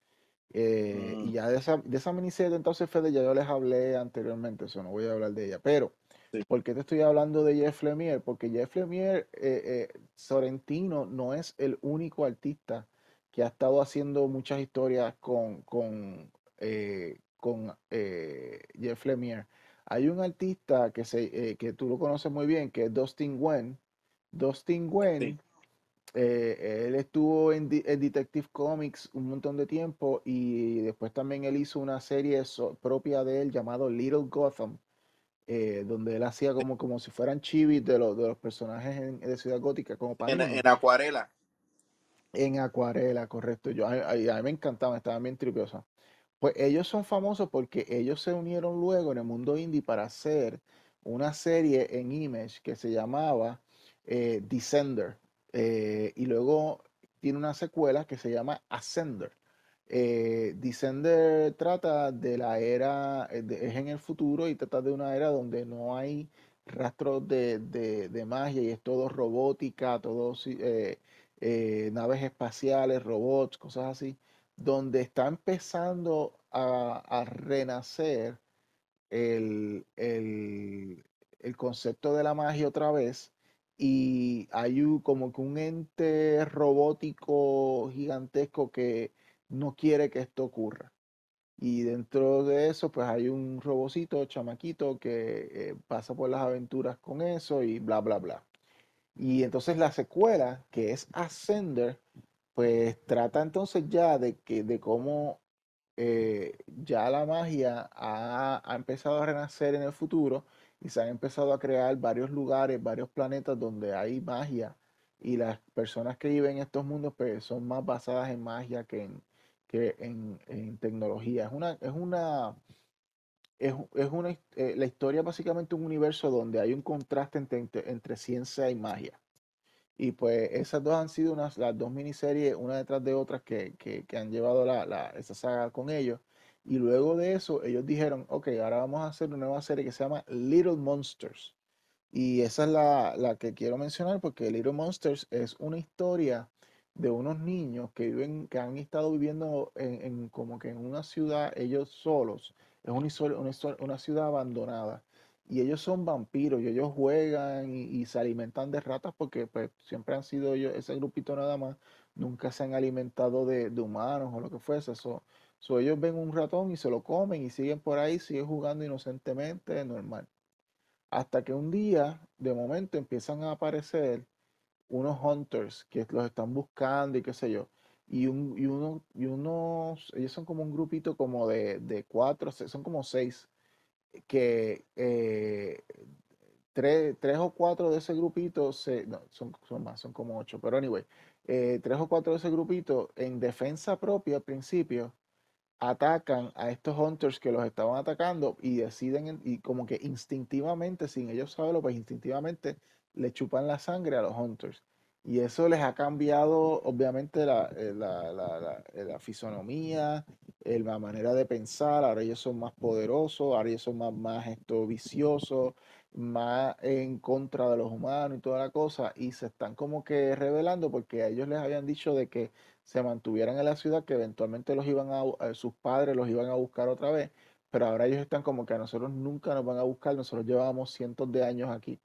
Eh, y mm. ya de esa, de esa miniserie de 10,000 Feathers ya yo les hablé anteriormente, eso no voy a hablar de ella, pero ¿Por qué te estoy hablando de Jeff Lemire? Porque Jeff Lemire, eh, Sorrentino, no es el único artista que ha estado haciendo muchas historias con, con, eh, con eh, Jeff Lemire. Hay un artista que, se, eh, que tú lo conoces muy bien, que es Dustin Gwen. Dustin Gwen, él estuvo en, Detective Comics un montón de tiempo y después también él hizo una serie propia de él llamado Little Gotham, donde él hacía como, como si fueran chivis de, los, de los personajes de Ciudad Gótica, como para en acuarela. En acuarela, correcto. Yo, a, mí me encantaban, estaban bien tripiosas. Pues ellos son famosos porque ellos se unieron luego en el mundo indie para hacer una serie en Image que se llamaba eh, Descender. Eh, y luego tiene una secuela que se llama Ascender. Eh, Descender trata de la era, es en el futuro y trata de una era donde no hay rastros de, de, magia y es todo robótica, todo eh, naves espaciales, robots, cosas así, donde está empezando a, renacer el, concepto de la magia otra vez y hay como que un ente robótico gigantesco que no quiere que esto ocurra. Y dentro de eso, pues hay un robocito, chamaquito, que eh, pasa por las aventuras con eso y bla, bla, bla. Y entonces la secuela, que es Ascender, pues trata entonces ya de, que, de cómo eh, ya la magia ha, empezado a renacer en el futuro y se han empezado a crear varios lugares, varios planetas donde hay magia y las personas que viven en estos mundos pues, son más basadas en magia que en, que en, tecnología. Es una, es una es, una, eh, la historia es básicamente un universo donde hay un contraste entre, ciencia y magia. Y pues esas dos han sido unas, las dos miniseries, una detrás de otras, que, han llevado la, esa saga con ellos. Y luego de eso, ellos dijeron, ok, ahora vamos a hacer una nueva serie que se llama Little Monsters. Y esa es la, la que quiero mencionar porque Little Monsters es una historia de unos niños que viven, que han estado viviendo en, como que en una ciudad ellos solos es una, una, una, ciudad abandonada. Y ellos son vampiros y ellos juegan y, se alimentan de ratas porque pues, siempre han sido ellos, ese grupito nada más, nunca se han alimentado de, humanos o lo que fuese. eso ellos ven un ratón y se lo comen y siguen por ahí, siguen jugando inocentemente, normal. Hasta que un día, de momento, empiezan a aparecer unos hunters que los están buscando y qué sé yo y, un, y, uno, y unos, ellos son como un grupito como de, de cuatro, son como seis, que eh, tres, tres, o cuatro de ese grupito, se, no, son, son más, son como ocho, pero anyway, eh, tres o cuatro de ese grupito en defensa propia al principio atacan a estos hunters que los estaban atacando y deciden, y como que instintivamente, sin ellos saberlo, pues instintivamente le chupan la sangre a los hunters Y eso les ha cambiado, obviamente, la, eh, la, la, la- eh, fisonomía, eh, la manera de pensar. Ahora ellos son más poderosos, ahora ellos son más, más esto, viciosos, más en contra de los humanos y toda la cosa. Y se están como que revelando porque a ellos les habían dicho de que se mantuvieran en la ciudad, que eventualmente los iban a, sus padres los iban a buscar otra vez. Pero ahora ellos están como que a nosotros nunca nos van a buscar, nosotros llevábamos cientos de años aquí.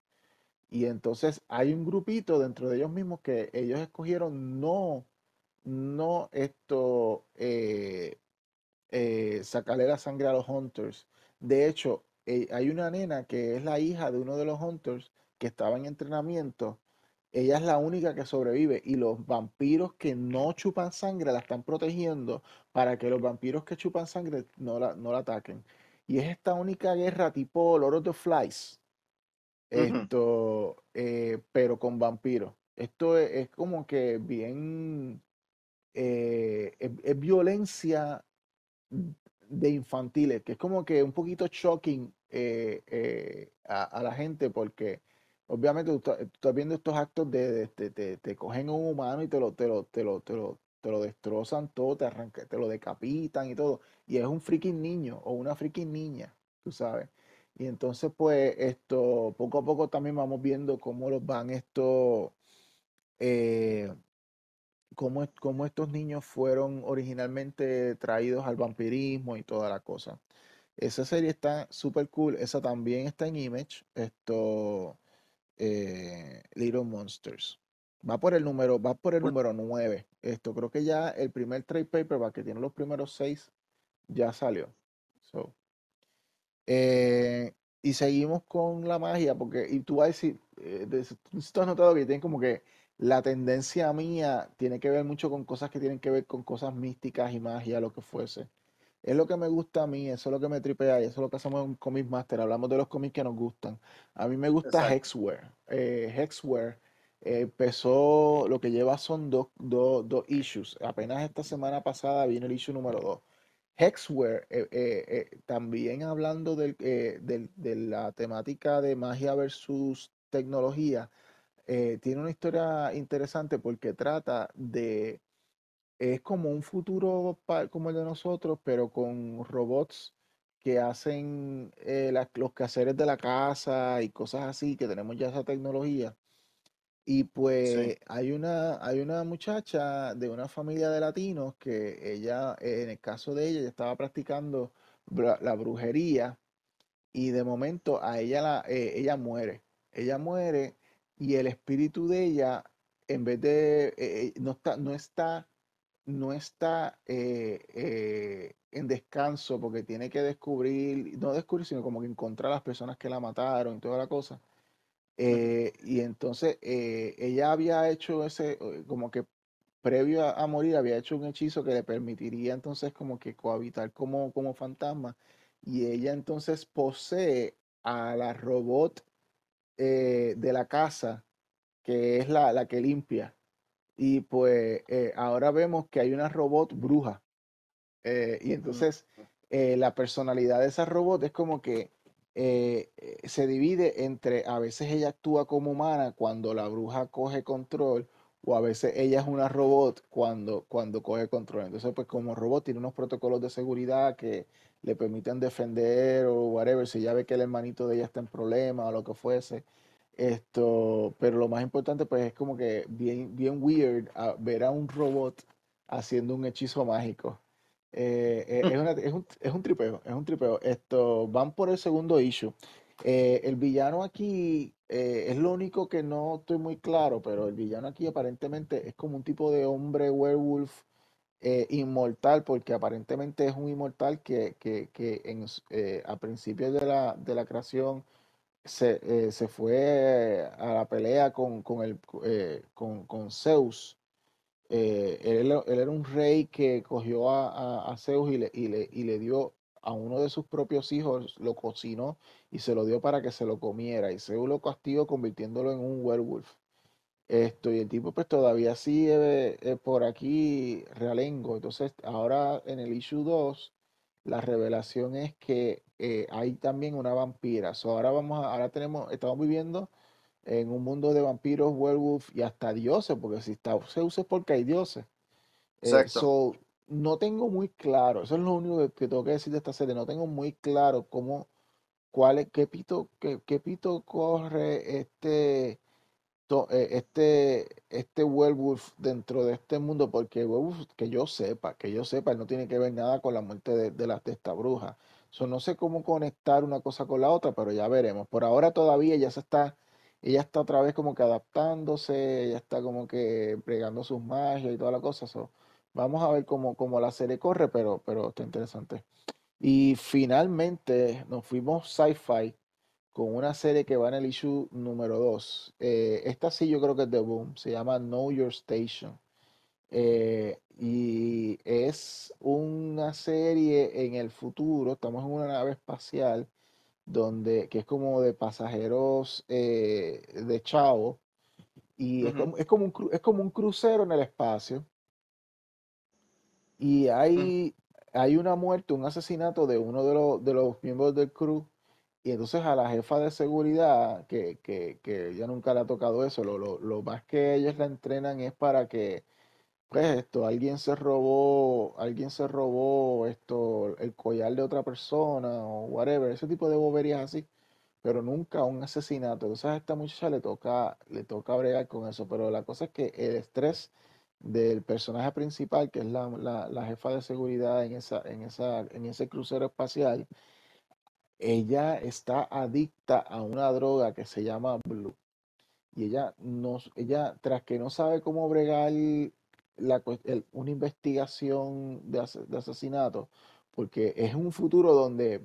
Y entonces hay un grupito dentro de ellos mismos que ellos escogieron no, no esto, eh, eh, sacarle la sangre a los hunters. De hecho, eh, hay una nena que es la hija de uno de los hunters que estaba en entrenamiento. Ella es la única que sobrevive y los vampiros que no chupan sangre la están protegiendo para que los vampiros que chupan sangre no la, no la ataquen. Y es esta única guerra tipo Lord of the Flies Esto, eh, pero con vampiros. Esto es, es como que bien, eh, es, violencia de infantiles, que es como que un poquito shocking eh, eh, a, a la gente, porque obviamente tú, estás viendo estos actos de, te, cogen un humano y te lo, te lo, te lo, te lo, te lo destrozan todo, te arranca, te lo decapitan y todo, y es un freaking niño o una freaking niña, tú sabes. Y entonces, pues, esto, poco a poco también vamos viendo cómo los van esto, eh, cómo, cómo estos niños fueron originalmente traídos al vampirismo y toda la cosa. Esa serie está súper cool. Esa también está en Image. Esto, eh, Little Monsters. Va por el número, va por el número 9. Esto creo que ya el primer trade paperback que tiene los primeros seis ya salió. So, eh, y seguimos con la magia, porque, y tú vas a decir, eh, tú has notado que tienen como que la tendencia mía tiene que ver mucho con cosas que tienen que ver con cosas místicas y magia, lo que fuese. Es lo que me gusta a mí, eso es lo que me tripea y eso es lo que hacemos en Comic Master. Hablamos de los cómics que nos gustan. A mí me gusta Exacto. Hexware. Eh, Hexware eh, empezó, lo que lleva son dos, dos, dos issues. Apenas esta semana pasada vino el issue número dos. Hexware, eh, eh, eh, también hablando de la temática de magia versus tecnología, tiene una historia interesante porque trata de es como un futuro como el de nosotros, pero con robots que hacen los quehaceres de la casa y cosas así, que tenemos ya esa tecnología. Y Sí. pues hay una, hay una muchacha de una familia de latinos que ella, eh, en el caso de ella, ella estaba practicando la brujería y de momento a ella, la, eh, ella muere. Ella muere y el espíritu de ella, en vez de, eh, no está, no está no está eh, en descanso porque tiene que descubrir, no descubrir, sino como que encontrar a las personas que la mataron y toda la cosa. Eh, y entonces eh, ella había hecho ese, eh, como que previo a, a morir, había hecho un hechizo que le permitiría entonces como que cohabitar como, como fantasma. Y ella entonces posee a la robot eh, de la casa, que es la, la que limpia. Y pues ahora vemos que hay una robot bruja. y entonces la personalidad de esa robot es como que eh, eh, se divide entre, a veces ella actúa como humana cuando la bruja coge control, o a veces ella es una robot cuando, cuando coge control. Entonces, pues como robot tiene unos protocolos de seguridad que le permiten defender o whatever, si ya ve que el hermanito de ella está en problema o lo que fuese. Esto, pero lo más importante pues es como que bien, bien weird a- ver a un robot haciendo un hechizo mágico. Eh, eh, es, una- es un, es un tripeo, es un tripeo. Esto, van por el segundo issue. Eh, el villano aquí es lo único que no estoy muy claro, pero el villano aquí aparentemente es como un tipo de hombre werewolf inmortal, porque aparentemente es un inmortal que, que, que a principios de la, de la creación se, se fue a la pelea con, con, el, con, con Zeus. Eh, él, era un rey que cogió a Zeus y le, y le, y le dio a uno de sus propios hijos, lo cocinó y se lo dio para que se lo comiera. Y Zeus lo castigó convirtiéndolo en un werewolf. Esto, y el tipo pues todavía sigue eh, por aquí realengo. Entonces, ahora en el issue 2 la revelación es que eh, hay también una vampira. So, ahora vamos a- ahora tenemos, estamos viviendo en un mundo de vampiros, werewolf y hasta dioses, porque si está Zeus es porque hay dioses. Eh, Exacto. so, no tengo muy claro, eso es lo único que, que tengo que decir de esta serie, no tengo muy claro cómo, cuál es, qué pito, qué, qué pito corre este, to- eh, este, este werewolf dentro de este mundo, porque el werewolf, que yo sepa, que yo sepa, él no tiene que ver nada con la muerte de, de, la, de esta bruja. So, no sé cómo conectar una cosa con la otra, pero ya veremos. Por ahora todavía ella se está, ella está otra vez como que adaptándose, ella está como que pregando sus magias y toda la cosa. So, vamos a ver cómo, cómo la serie corre, pero, pero está interesante. Y finalmente nos fuimos sci-fi con una serie que va en el issue número 2. esta sí yo creo que es de Boom, se llama Know Your Station. Eh, y es una serie en el futuro, estamos en una nave espacial donde, que es como de pasajeros eh, de chavo, y es como, es como un, cru- es como un crucero en el espacio, y ujú. hay, hay una muerte, un asesinato de uno de los, de los miembros del crew, Y entonces a la jefa de seguridad, que, que, que ella nunca le ha tocado eso, lo, lo, lo más que ellos la entrenan es para que, pues esto, alguien se robó, alguien se robó esto, el collar de otra persona o whatever, ese tipo de boberías así, pero nunca un asesinato. Entonces a esta muchacha le toca, le toca bregar con eso, pero la cosa es que el estrés del personaje principal, que es la, la, la jefa de seguridad en esa, en esa, en ese crucero espacial, ella está adicta a una droga que se llama Blue. Y ella, no, ella tras que no sabe cómo bregar la, una investigación de, ase- de asesinato, porque es un futuro donde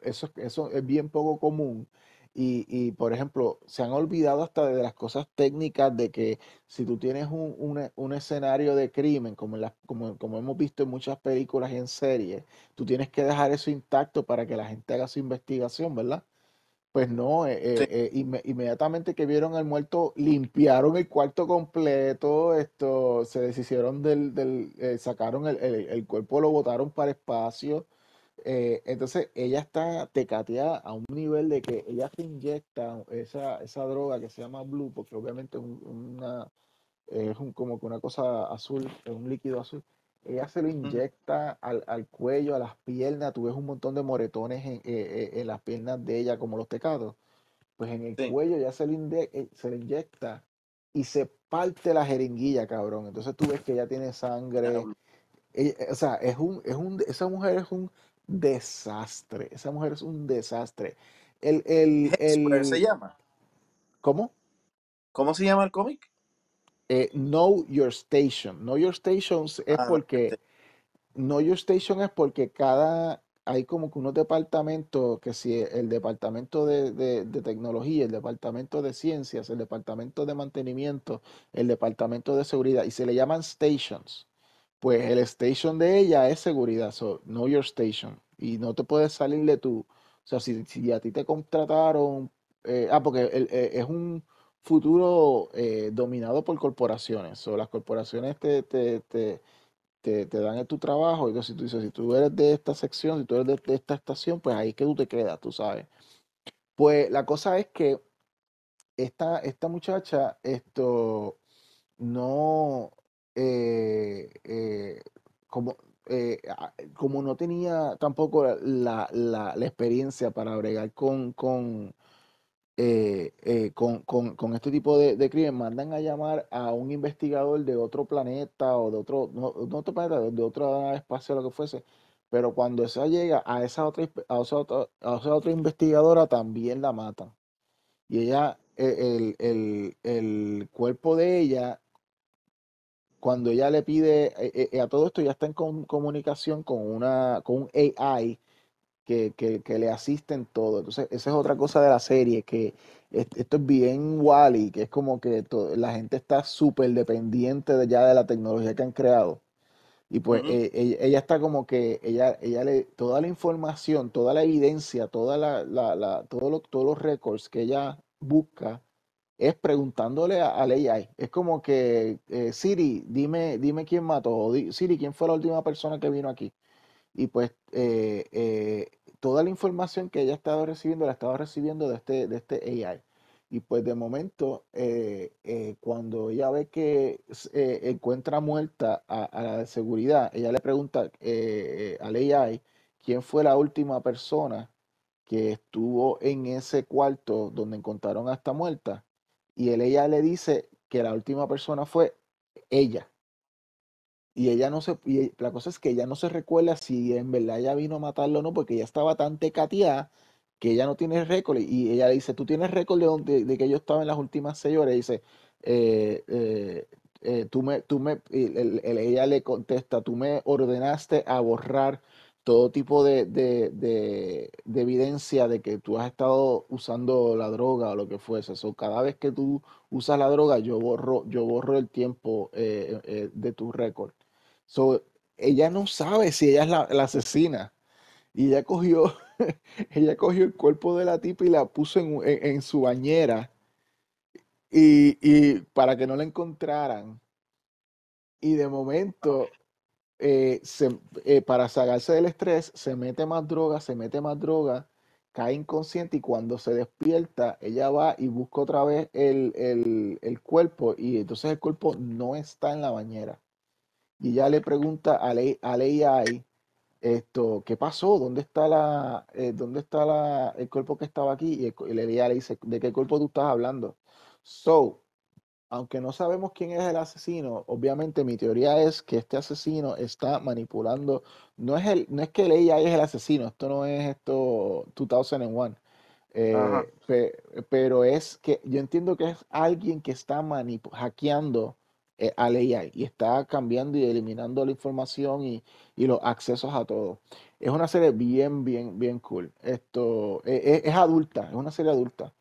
eso, es- eso es bien poco común. Y, por ejemplo, se han olvidado hasta de las cosas técnicas de que si tú tienes un, escenario de crimen, como, en como, como hemos visto en muchas películas y en series, tú tienes que dejar eso intacto para que la gente haga su investigación, ¿verdad? Pues no, eh, Sí, eh, eh, inme- inmediatamente que vieron al muerto, limpiaron el cuarto completo, esto, se deshicieron del, del eh, sacaron el, el- el cuerpo, lo botaron para espacio. eh, entonces ella está tecateada a un nivel de que ella se inyecta esa, esa droga que se llama Blue, porque obviamente es un- una, es un, como que una cosa azul, es un líquido azul. Ella se lo inyecta al, al cuello, a las piernas. Tú ves un montón de moretones en, eh, eh, en las piernas de ella, como los tecatos. Pues en el sí. cuello ya se le, inde- eh, se inyecta y se parte la jeringuilla, cabrón. Entonces tú ves que ella tiene sangre. Ella- o sea, es un, es un, esa mujer es un desastre. Esa mujer es un desastre. El, el, Hesper se el, llama. ¿cómo? ¿Cómo se llama el cómic? Eh, know your station. Know your stations es Ah, porque Know Your Station es porque cada, hay como que unos departamentos, que si el departamento de, de- de tecnología, el departamento de ciencias, el departamento de mantenimiento, el departamento de seguridad, y se le llaman stations. Pues el station de ella es seguridad, so Know Your Station. Y no te puedes salir de tu, o sea, si, si a ti te contrataron, eh, ah, porque el- eh, es un futuro eh, dominado por corporaciones, o las corporaciones te, te, te te, te dan tu trabajo, y entonces tú dices, si tú eres de esta sección, si tú eres de, esta estación, pues ahí es que tú te quedas, tú sabes. Pues la cosa es que esta, esta muchacha, esto, no, eh, eh, como, como no tenía tampoco la, la, la experiencia para bregar con, con, eh, eh, con, con- con este tipo de, de crimen, mandan a llamar a un investigador de otro planeta o de otro, no, no otro planeta, de, nave espacial, lo que fuese. Pero cuando esa llega a esa otra, a esa otra, a esa otra investigadora, también la matan. Y ella, eh, el, el, el cuerpo de ella, cuando ella le pide, eh, eh, a todo esto ya está en com- comunicación con una, con un AI que, que, que le asisten todo. Entonces, esa es otra cosa de la serie, que es- esto es bien Wall-E, que es como que la gente está súper dependiente de ya de la tecnología que han creado. Y pues eh, ella, ella está como que, ella, ella le, toda la información, toda la evidencia, toda la, la, la- todo lo- todos los récords que ella busca es preguntándole a- al AI. Es como que, eh, Siri, dime, dime quién mató, o Siri, ¿quién fue la última persona que vino aquí? Y pues eh, eh, toda la información que ella ha estado recibiendo la estaba recibiendo de este, de este AI. Y pues de momento, eh, eh, cuando ella ve que encuentra muerta a, la seguridad, ella le pregunta al AI quién fue la última persona que estuvo en ese cuarto donde encontraron a esta muerta. Y el ella le dice que la última persona fue ella. Y ella no se, y la cosa es que ella no se recuerda si en verdad ella vino a matarlo o no, porque ella estaba tan tecateada que ella no tiene récord. Y ella le dice, ¿tú tienes récord de, donde, de que yo estaba en las últimas seis horas? Y dice, eh, eh, eh, tú me, tú me, el- el- ella le contesta, tú me ordenaste a borrar todo tipo de, de, de- de evidencia de que tú has estado usando la droga o lo que fuese. So, cada vez que tú usas la droga, yo borro, yo borro el tiempo eh, eh, de tu récord. So, ella no sabe si ella es la, la asesina. Y ella cogió, ella cogió el cuerpo de la tipa y la puso en, en- su bañera y, y para que no la encontraran. Y de momento, eh, se- eh, para sacarse del estrés, se mete más droga, se mete más droga, cae inconsciente y cuando se despierta, ella va y busca otra vez el, el el cuerpo y entonces el cuerpo no está en la bañera. Y ella le pregunta al, A- al AI esto, ¿qué pasó? ¿Dónde está la, eh, dónde está la, el cuerpo que estaba aquí? Y el, el AI le dice, ¿de qué cuerpo tú estás hablando? So, aunque no sabemos quién es el asesino, obviamente mi teoría es que este asesino está manipulando, no es el, no es que el AI es el asesino, esto no es esto 2001, Ajá. eh, pe- pero es que yo entiendo que es alguien que está hackeando eh, al AI y está cambiando y eliminando la información y, y los accesos a todo. Es una serie bien, bien, bien cool. Esto eh, es, es adulta, es una serie adulta.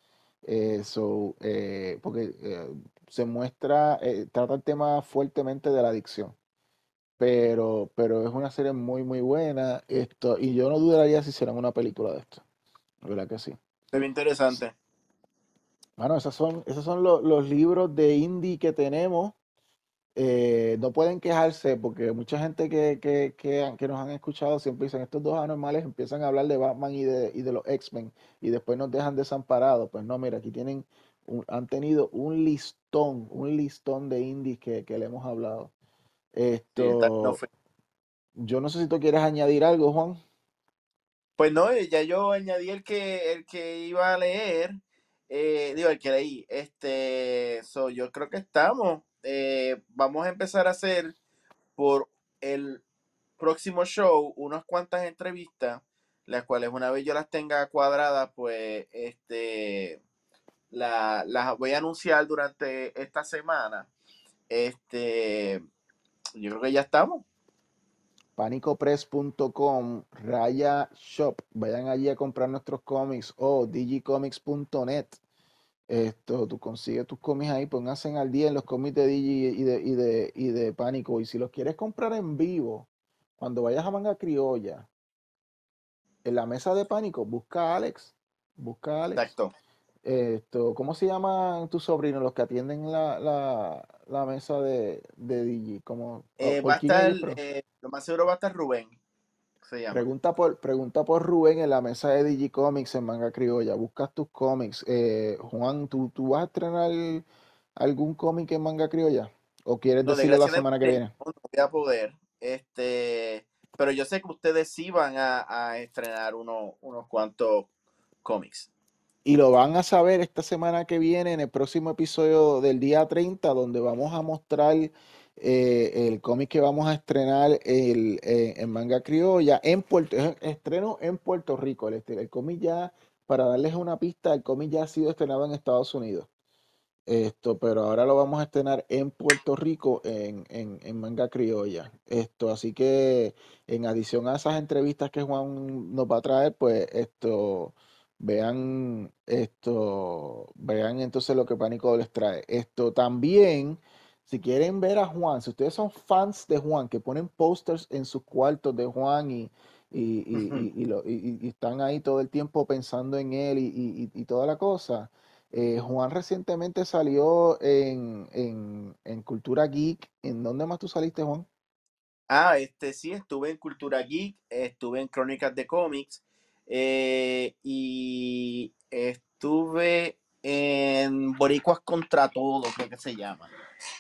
Eh, so, eh, porque eh, se muestra, eh, trata el tema fuertemente de la adicción. Pero, pero es una serie muy, muy buena. Esto, y yo no dudaría si hicieran una película de esto. La verdad que sí. Se ve interesante. Bueno, esos son, esos son lo- los libros de indie que tenemos. Eh, no pueden quejarse porque mucha gente que, que, que, que nos han escuchado siempre dicen, estos dos anormales empiezan a hablar de Batman y de, y de los X-Men y después nos dejan desamparados. Pues no, mira, aquí tienen, un- han tenido un listón, un listón de indies que, que le hemos hablado. Esto, yo no sé si tú quieres añadir algo, Juan. Pues no, eh, ya yo añadí el que, el que iba a leer, eh, digo, el que leí. Este, so, yo creo que estamos. Eh, vamos a empezar a hacer por el próximo show unas cuantas entrevistas, las cuales una vez yo las tenga cuadradas, pues este, la- las voy a anunciar durante esta semana. Este, yo creo que ya estamos. panicopress.com, raya shop, vayan allí a comprar nuestros cómics o digicomics.net. Esto, tú consigues tus cómics ahí, pónganse al día en los cómics de Digi y de, y de, y de Pánico. Y si los quieres comprar en vivo, cuando vayas a Manga Criolla, en la mesa de Pánico, busca a Alex, busca a Alex. Exacto. Esto, ¿cómo se llaman tus sobrinos los que atienden la, la, la mesa de, de Digi? ¿Cómo, Eh, ¿Por va a estar, eh, lo más seguro va a estar Rubén, se llama. Pregunta por, pregunta por Rubén en la mesa de Digicomics en Manga Criolla. Buscas tus cómics. Eh, Juan, ¿tú, tú vas a estrenar algún cómic en Manga Criolla? ¿O quieres No, decirlo la semana que viene? no, no voy a poder. Este, pero yo sé que ustedes sí van a, a estrenar uno- unos cuantos cómics. Y lo van a saber esta semana que viene en el próximo episodio del día 30, donde vamos a mostrar eh, el cómic que vamos a estrenar el, eh, en Manga Criolla en Puerto, es- estreno en Puerto Rico. El, este- el cómic ya, para darles una pista, el cómic ya ha sido estrenado en Estados Unidos. Esto, pero ahora lo vamos a estrenar en Puerto Rico en, en, en Manga Criolla. Esto, así que en adición a esas entrevistas que Juan nos va a traer, pues esto, vean esto, vean entonces lo que Pánico les trae. Esto también, si quieren ver a Juan, si ustedes son fans de Juan, que ponen posters en sus cuartos de Juan y, y, lo- están ahí todo el tiempo pensando en él y, y- y- y toda la cosa. Eh, Juan recientemente salió en, en, en Cultura Geek. ¿En dónde más tú saliste, Juan? Ah, este sí, estuve en Cultura Geek, estuve en Crónicas de Cómics eh, y estuve en Boricuas contra todo, creo que se llama.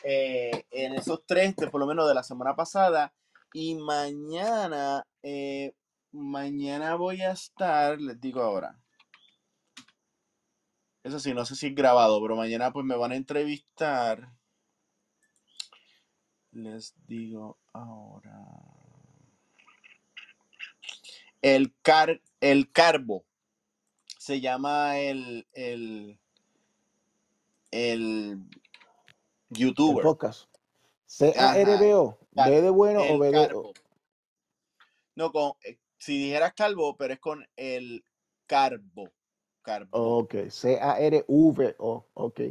Eh, en esos tres, por lo menos de la semana pasada. Y mañana, eh, mañana voy a estar, les digo ahora. Eso sí, no sé si es grabado, pero mañana pues me van a entrevistar. Les digo ahora. El, car, el Carbo. Se llama el, el, el El youtuber. podcast. C-A-R-B-O. Car- ¿B de bueno o B de Carbo. No, con, eh, si dijeras calvo, pero es con el Carbo. Carbo. Ok, C-A-R-V-O. Ok,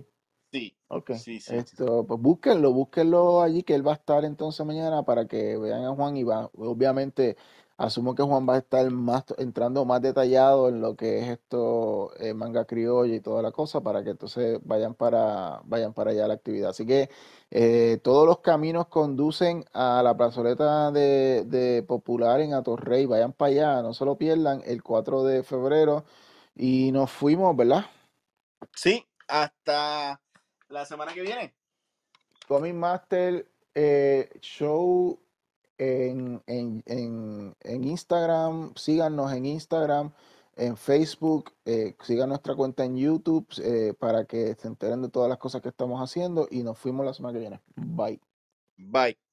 Sí, ok. sí, sí, sí. Esto, pues búsquenlo, búsquenlo allí que él va a estar entonces mañana para que vean a Juan y va, obviamente asumo que Juan va a estar más entrando más detallado en lo que es esto eh, manga criolla y toda la cosa para que entonces vayan para vayan para allá a la actividad. Así que eh, todos los caminos conducen a la plazoleta de, de Popular en Atorrey, vayan para allá, no se lo pierdan el 4 de febrero y nos fuimos, ¿verdad? Sí, hasta la semana que viene. Comic Master eh, Show en, en, en, en Instagram, síganos en Instagram, en Facebook, eh, sigan nuestra cuenta en YouTube eh, para que se enteren de todas las cosas que estamos haciendo y nos fuimos la semana que viene. Bye. Bye.